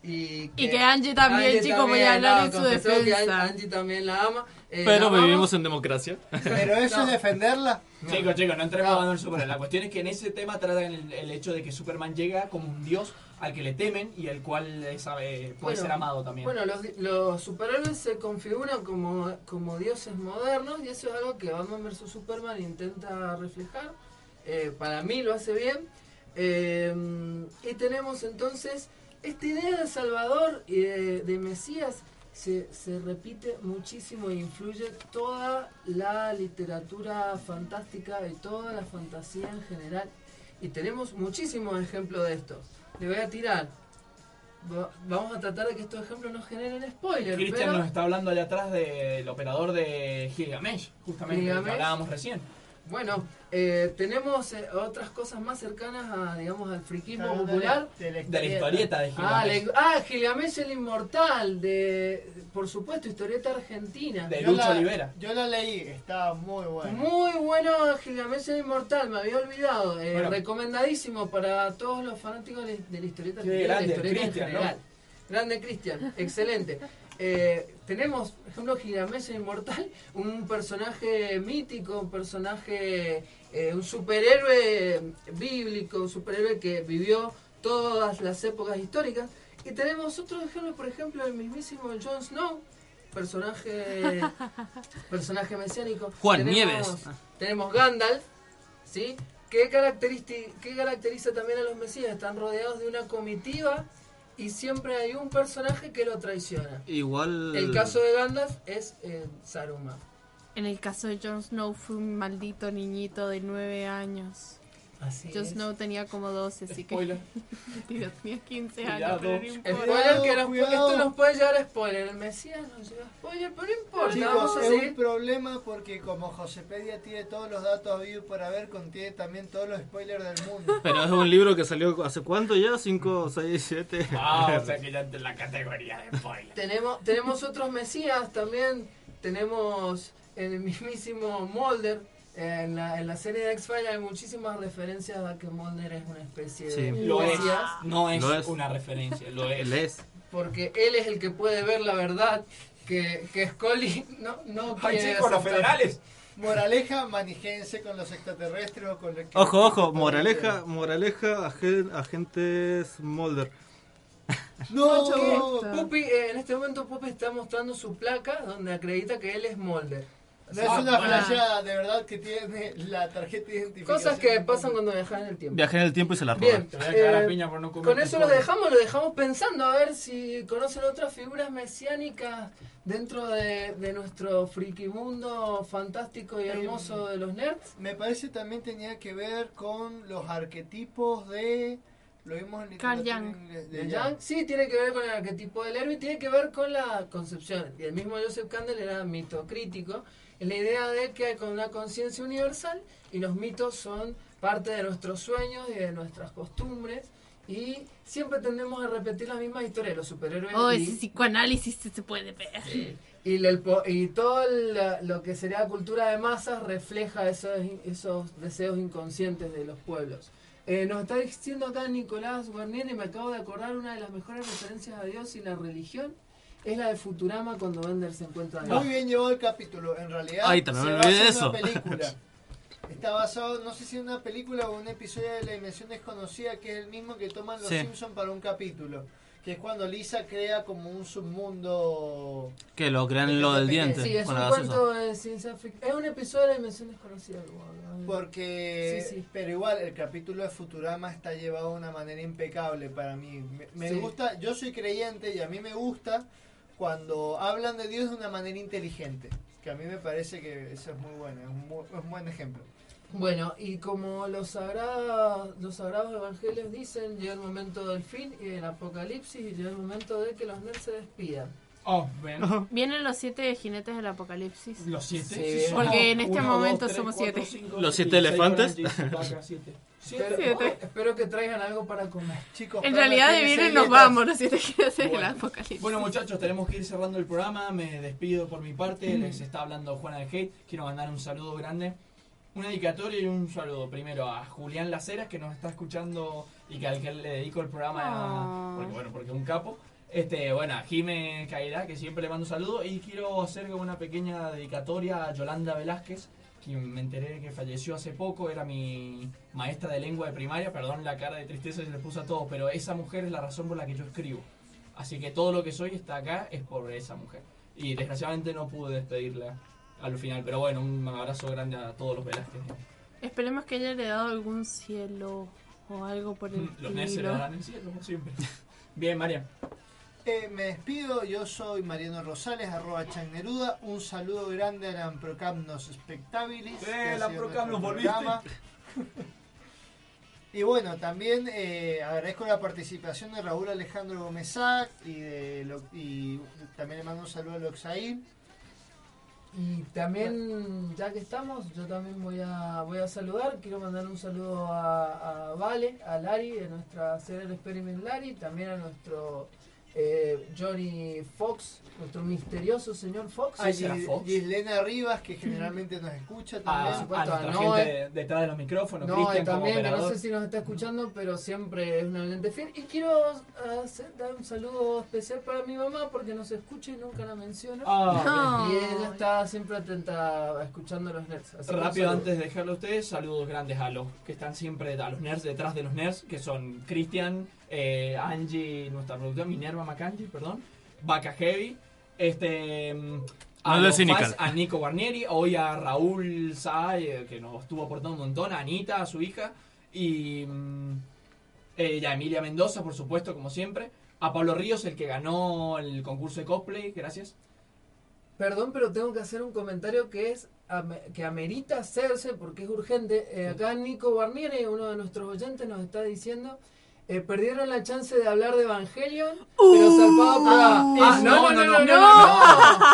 Y Y que Angie también, chicos, voy a hablar en su que defensa. Angie también la ama. Eh, Pero la vivimos en democracia. Pero eso es defenderla. Chicos, chicos, no entremos a Batman Superman. La cuestión es que en ese tema tratan el, el hecho de que Superman llega como un dios al que le temen y al cual eh, sabe, puede Bueno, ser amado también. Bueno, los, los superhéroes se configuran como, como dioses modernos y eso es algo que Batman vs. Superman intenta reflejar. Eh, para mí lo hace bien. Eh, y tenemos entonces esta idea de Salvador y de, de Mesías se, se repite muchísimo e influye toda la literatura fantástica y toda la fantasía en general. Y tenemos muchísimos ejemplos de esto. Le voy a tirar. Va- Vamos a tratar de que estos ejemplos no generen spoilers. Cristian pero- nos está hablando allá atrás del operador de Gilgamesh, justamente, del que Gilgamesh. hablábamos recién. Bueno, eh, tenemos eh, otras cosas más cercanas a, digamos, al friquismo popular. de la De la historieta de Ah, Gilgamesh. le- ah, Gilgamesh el Inmortal, de, por supuesto, historieta argentina. De Yo Lucho la- Olivera. Yo la leí, estaba muy buena. Muy bueno Gilgamesh el Inmortal, me había olvidado. Eh, Bueno. recomendadísimo para todos los fanáticos de, de la historieta Qué argentina, de la historieta en general. Grande Cristian, excelente. Eh, tenemos, por ejemplo, Gilgamesh el Inmortal, un personaje mítico, un personaje, eh, un superhéroe bíblico, un superhéroe que vivió todas las épocas históricas. Y tenemos otros ejemplos, por ejemplo, el mismísimo Jon Snow, personaje personaje mesiánico. Juan Tenemos- Nieves. Tenemos Gandalf, ¿sí? ¿Qué, caracteristi- ¿Qué caracteriza también a los mesías? Están rodeados de una comitiva y siempre hay un personaje que lo traiciona. Igual. El caso de Gandalf es eh, Saruman. En el caso de Jon Snow fue un maldito niñito de 9 años. Así es. Snow tenía como 12, así Spoiler. que. Mentira, tenía 15 Cuidado. años, pero no importa. Spoiler que nos- esto nos puede llevar a spoiler. El Mesías nos lleva a spoiler, pero no importa. Chicos, vamos a es seguir. un problema porque como Josepedia tiene todos los datos habidos por haber, contiene también todos los spoilers del mundo. Pero es un libro que salió hace cuánto ya, 5, 6, 7. Ah, o sea que ya en la categoría de spoiler. Tenemos, tenemos otros mesías también. Tenemos el mismísimo Mulder. En la, en la serie de X-Files hay muchísimas referencias a que Mulder es una especie Sí. de Lo es. No es, Lo es. una referencia, lo es. Él es. Porque él es el que puede ver la verdad que, que Scully no, no ¡Ay, quiere chicos, los federales! Moraleja, manijéense con los extraterrestres o con los que- Ojo, ojo, moraleja, moraleja, agen- agentes Mulder. ¡No! Que Pupi, eh, en este momento Pupi está mostrando su placa donde acredita que él es Mulder. No es Ah, una flasheada, de verdad que tiene la tarjeta de identificación. Cosas que pasan cuando viajas en el tiempo. Viajé en el tiempo y se la Bien, roban. Te voy a cagar a eh, piña por no comer con eso lo dejamos, lo dejamos pensando a ver si conocen otras figuras mesiánicas dentro de, de nuestro friki mundo fantástico y hermoso de los nerds. Me parece también tenía que ver con los arquetipos de... Lo vimos en Carl literatura Jung. en inglés, De de Jung, sí, tiene que ver con el arquetipo del héroe y tiene que ver con la concepción. Y el mismo Joseph Campbell era mitocrítico en la idea de que hay con una conciencia universal y los mitos son parte de nuestros sueños y de nuestras costumbres. Y siempre tendemos a repetir las mismas historias de los superhéroes. Oh, y- ese psicoanálisis se puede ver. y, el y todo lo que sería cultura de masas refleja esos, esos deseos inconscientes de los pueblos. Eh, nos está diciendo acá Nicolás Guarnieri, me acabo de acordar, una de las mejores referencias a Dios y la religión es la de Futurama cuando Bender se encuentra. Muy bien llevado el capítulo. En realidad, Ay, también se me basa olvidé de una película. Está basado, no sé si en una película o un episodio de la dimensión desconocida, que es el mismo que toman los Sí. Simpsons para un capítulo. Que es cuando Lisa crea como un submundo. Que lo crean lo del diente. Sí, es con un cuento de ciencia ficción. Es un episodio de la dimensión desconocida. Porque, Sí, sí. pero igual, el capítulo de Futurama está llevado de una manera impecable para mí. Me, me Sí. gusta, yo soy creyente y a mí me gusta cuando hablan de Dios de una manera inteligente. Que a mí me parece que eso es muy bueno, es un, un buen ejemplo. Bueno, y como los sagrados, los sagrados evangelios dicen, llega el momento del fin y del apocalipsis y llega el momento de que los nerds se despidan. Oh. Vienen los siete jinetes del apocalipsis. Los siete. Sí, Sí, Porque en este Uno, dos, momento tres, somos cuatro, siete. cinco, Los siete seis, elefantes. siete. Espero, Siete. espero que traigan algo para comer. Chicos, En realidad de vienen nos vamos los siete jinetes del Bueno. apocalipsis. Bueno muchachos, tenemos que ir cerrando el programa. Me despido por mi parte. Les está hablando Juana de Hate. Quiero mandar un saludo grande. Una dedicatoria y un saludo primero a Julián Laceras que nos está escuchando y que al que le dedico el programa Ah. porque bueno, porque es un capo. Este, bueno, a Jime Cairá, que siempre le mando un saludo y quiero hacer una pequeña dedicatoria a Yolanda Velázquez, quien me enteré que falleció hace poco, era mi maestra de lengua de primaria, perdón la cara de tristeza se le puso a todo, pero esa mujer es la razón por la que yo escribo. Así que todo lo que soy está acá es por esa mujer. Y desgraciadamente no pude despedirla al final, pero bueno, un abrazo grande a todos los Velázquez. Esperemos que haya heredado algún cielo o algo por el Los estilo. le darán en cielo, como siempre. Bien, María. Eh, me despido, yo soy Mariano Rosales, arroba Chagneruda. Un saludo grande a la Amprocamnos Spectabilis. Eh, la Amprocamnos, volviste. programa. Y bueno, también eh, agradezco la participación de Raúl Alejandro Gómez Sac y, de Lo- y también le mando un saludo a Loxaín. Y también, ya que estamos, yo también voy a, voy a saludar. Quiero mandar un saludo a, a Vale, a Lari, de nuestra serie Experiment Lari, también a nuestro eh, Johnny Fox, nuestro misterioso señor Fox. A Gis- Gislena Rivas, que generalmente nos escucha A, también. a supuesto, nuestra a gente detrás de los micrófonos, No, y como también, que no sé si nos está escuchando, pero siempre es una oyente fiel. Y quiero hacer- dar un saludo especial para mi mamá, porque nos escucha y nunca la menciono. Ah, y ella está siempre atenta a escuchando los nerds. Así un Rápido, antes de dejarlo a ustedes, saludos grandes a los que están siempre, a los nerds detrás de los nerds, que son Cristian, eh, Angie, nuestra productora, Minerva Macangi, perdón, Vaca Heavy, este... mm, A, No fans, a Nico Guarnieri, hoy a Raúl Saay, eh, que nos estuvo aportando un montón, a Anita, a su hija, y, mm, eh, y a Emilia Mendoza, por supuesto, como siempre, a Pablo Ríos, el que ganó el concurso de cosplay, gracias. Perdón, pero tengo que hacer un comentario que es que amerita hacerse porque es urgente. Eh, acá Nico Barnieri, uno de nuestros oyentes, nos está diciendo. Eh, perdieron la chance de hablar de Evangelion, pero salpado por Ah, Es- no, no, no, no,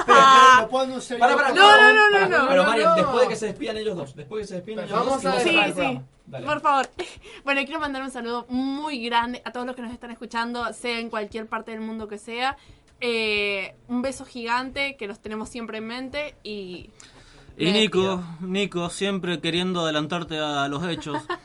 Pero, ¿lo puedo anunciar Para, para, No, no, no, para, no, no, Pero no, Marian, no. después de que se despidan ellos dos, después de que se despidan ellos Vamos dos, y a Sí, sí. Dale. Por favor. Bueno, quiero mandar un saludo muy grande a todos los que nos están escuchando, sea en cualquier parte del mundo que sea. Eh, un beso gigante, que los tenemos siempre en mente y... Y Nico, Nico, siempre queriendo adelantarte a los hechos.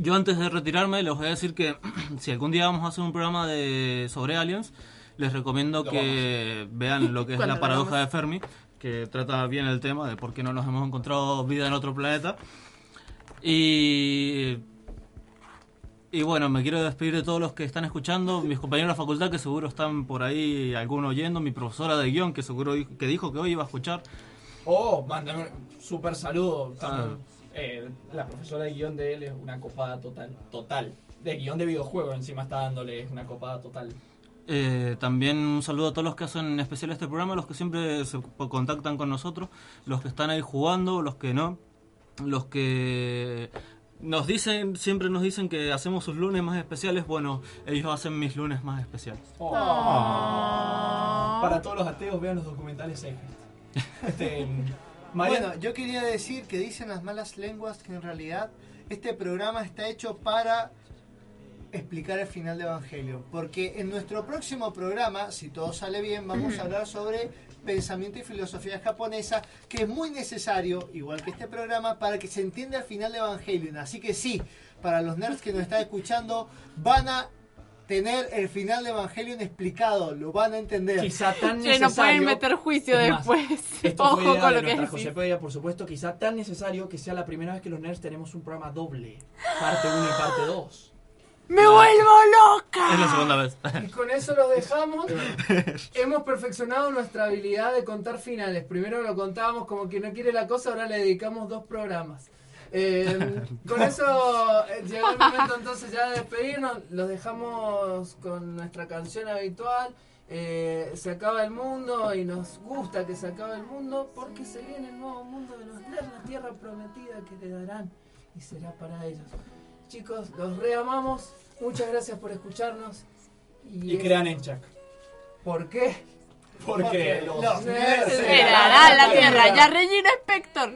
Yo antes de retirarme les voy a decir que si algún día vamos a hacer un programa de sobre aliens, les recomiendo Lo que vean lo que es la paradoja de Fermi, que trata bien el tema de por qué no nos hemos encontrado vida en otro planeta. Y y bueno, me quiero despedir de todos los que están escuchando, mis compañeros de la facultad que seguro están por ahí alguno oyendo, mi profesora de guion que seguro di- que dijo que hoy iba a escuchar. Oh, mándame un súper saludo. Ah. Eh, la profesora de guion de él es una copada total. Total. De guion de videojuego encima está dándole una copada total. Eh, también un saludo a todos los que hacen en especial este programa, los que siempre se contactan con nosotros, los que están ahí jugando, los que no, los que nos dicen, siempre nos dicen que hacemos sus lunes más especiales, bueno, ellos hacen mis lunes más especiales. Oh. Para todos los ateos, vean los documentales. Este, Bueno, yo quería decir que dicen las malas lenguas que en realidad este programa está hecho para explicar el final de Evangelio. Porque en nuestro próximo programa, si todo sale bien, vamos a hablar sobre pensamiento y filosofía japonesa, que es muy necesario, igual que este programa, para que se entienda el final de Evangelion. Así que sí, para los nerds que nos están escuchando, van a tener el final de Evangelion explicado, lo van a entender. quizá tan Che, necesario. no pueden meter juicio Es más, después. Esto Ojo fue con lo que decís. José Pedia, por supuesto, quizá tan necesario que sea la primera vez que los nerds tenemos un programa doble. Parte 1 y parte 2. ¡Me vuelvo loca! Es la segunda vez. Y con eso lo dejamos. Hemos perfeccionado nuestra habilidad de contar finales. Primero lo contábamos como quien no quiere la cosa, ahora le dedicamos dos programas. Eh, con eso eh, llegó el momento entonces ya de despedirnos. Los dejamos con nuestra canción habitual. Eh, se acaba el mundo y nos gusta que se acabe el mundo porque se viene el nuevo mundo de los nerds, la tierra prometida que le darán y será para ellos. Chicos, los reamamos. Muchas gracias por escucharnos. Y crean en Chuck. ¿Por qué? Porque los nerds Esperará la tierra, ya Regina Spector.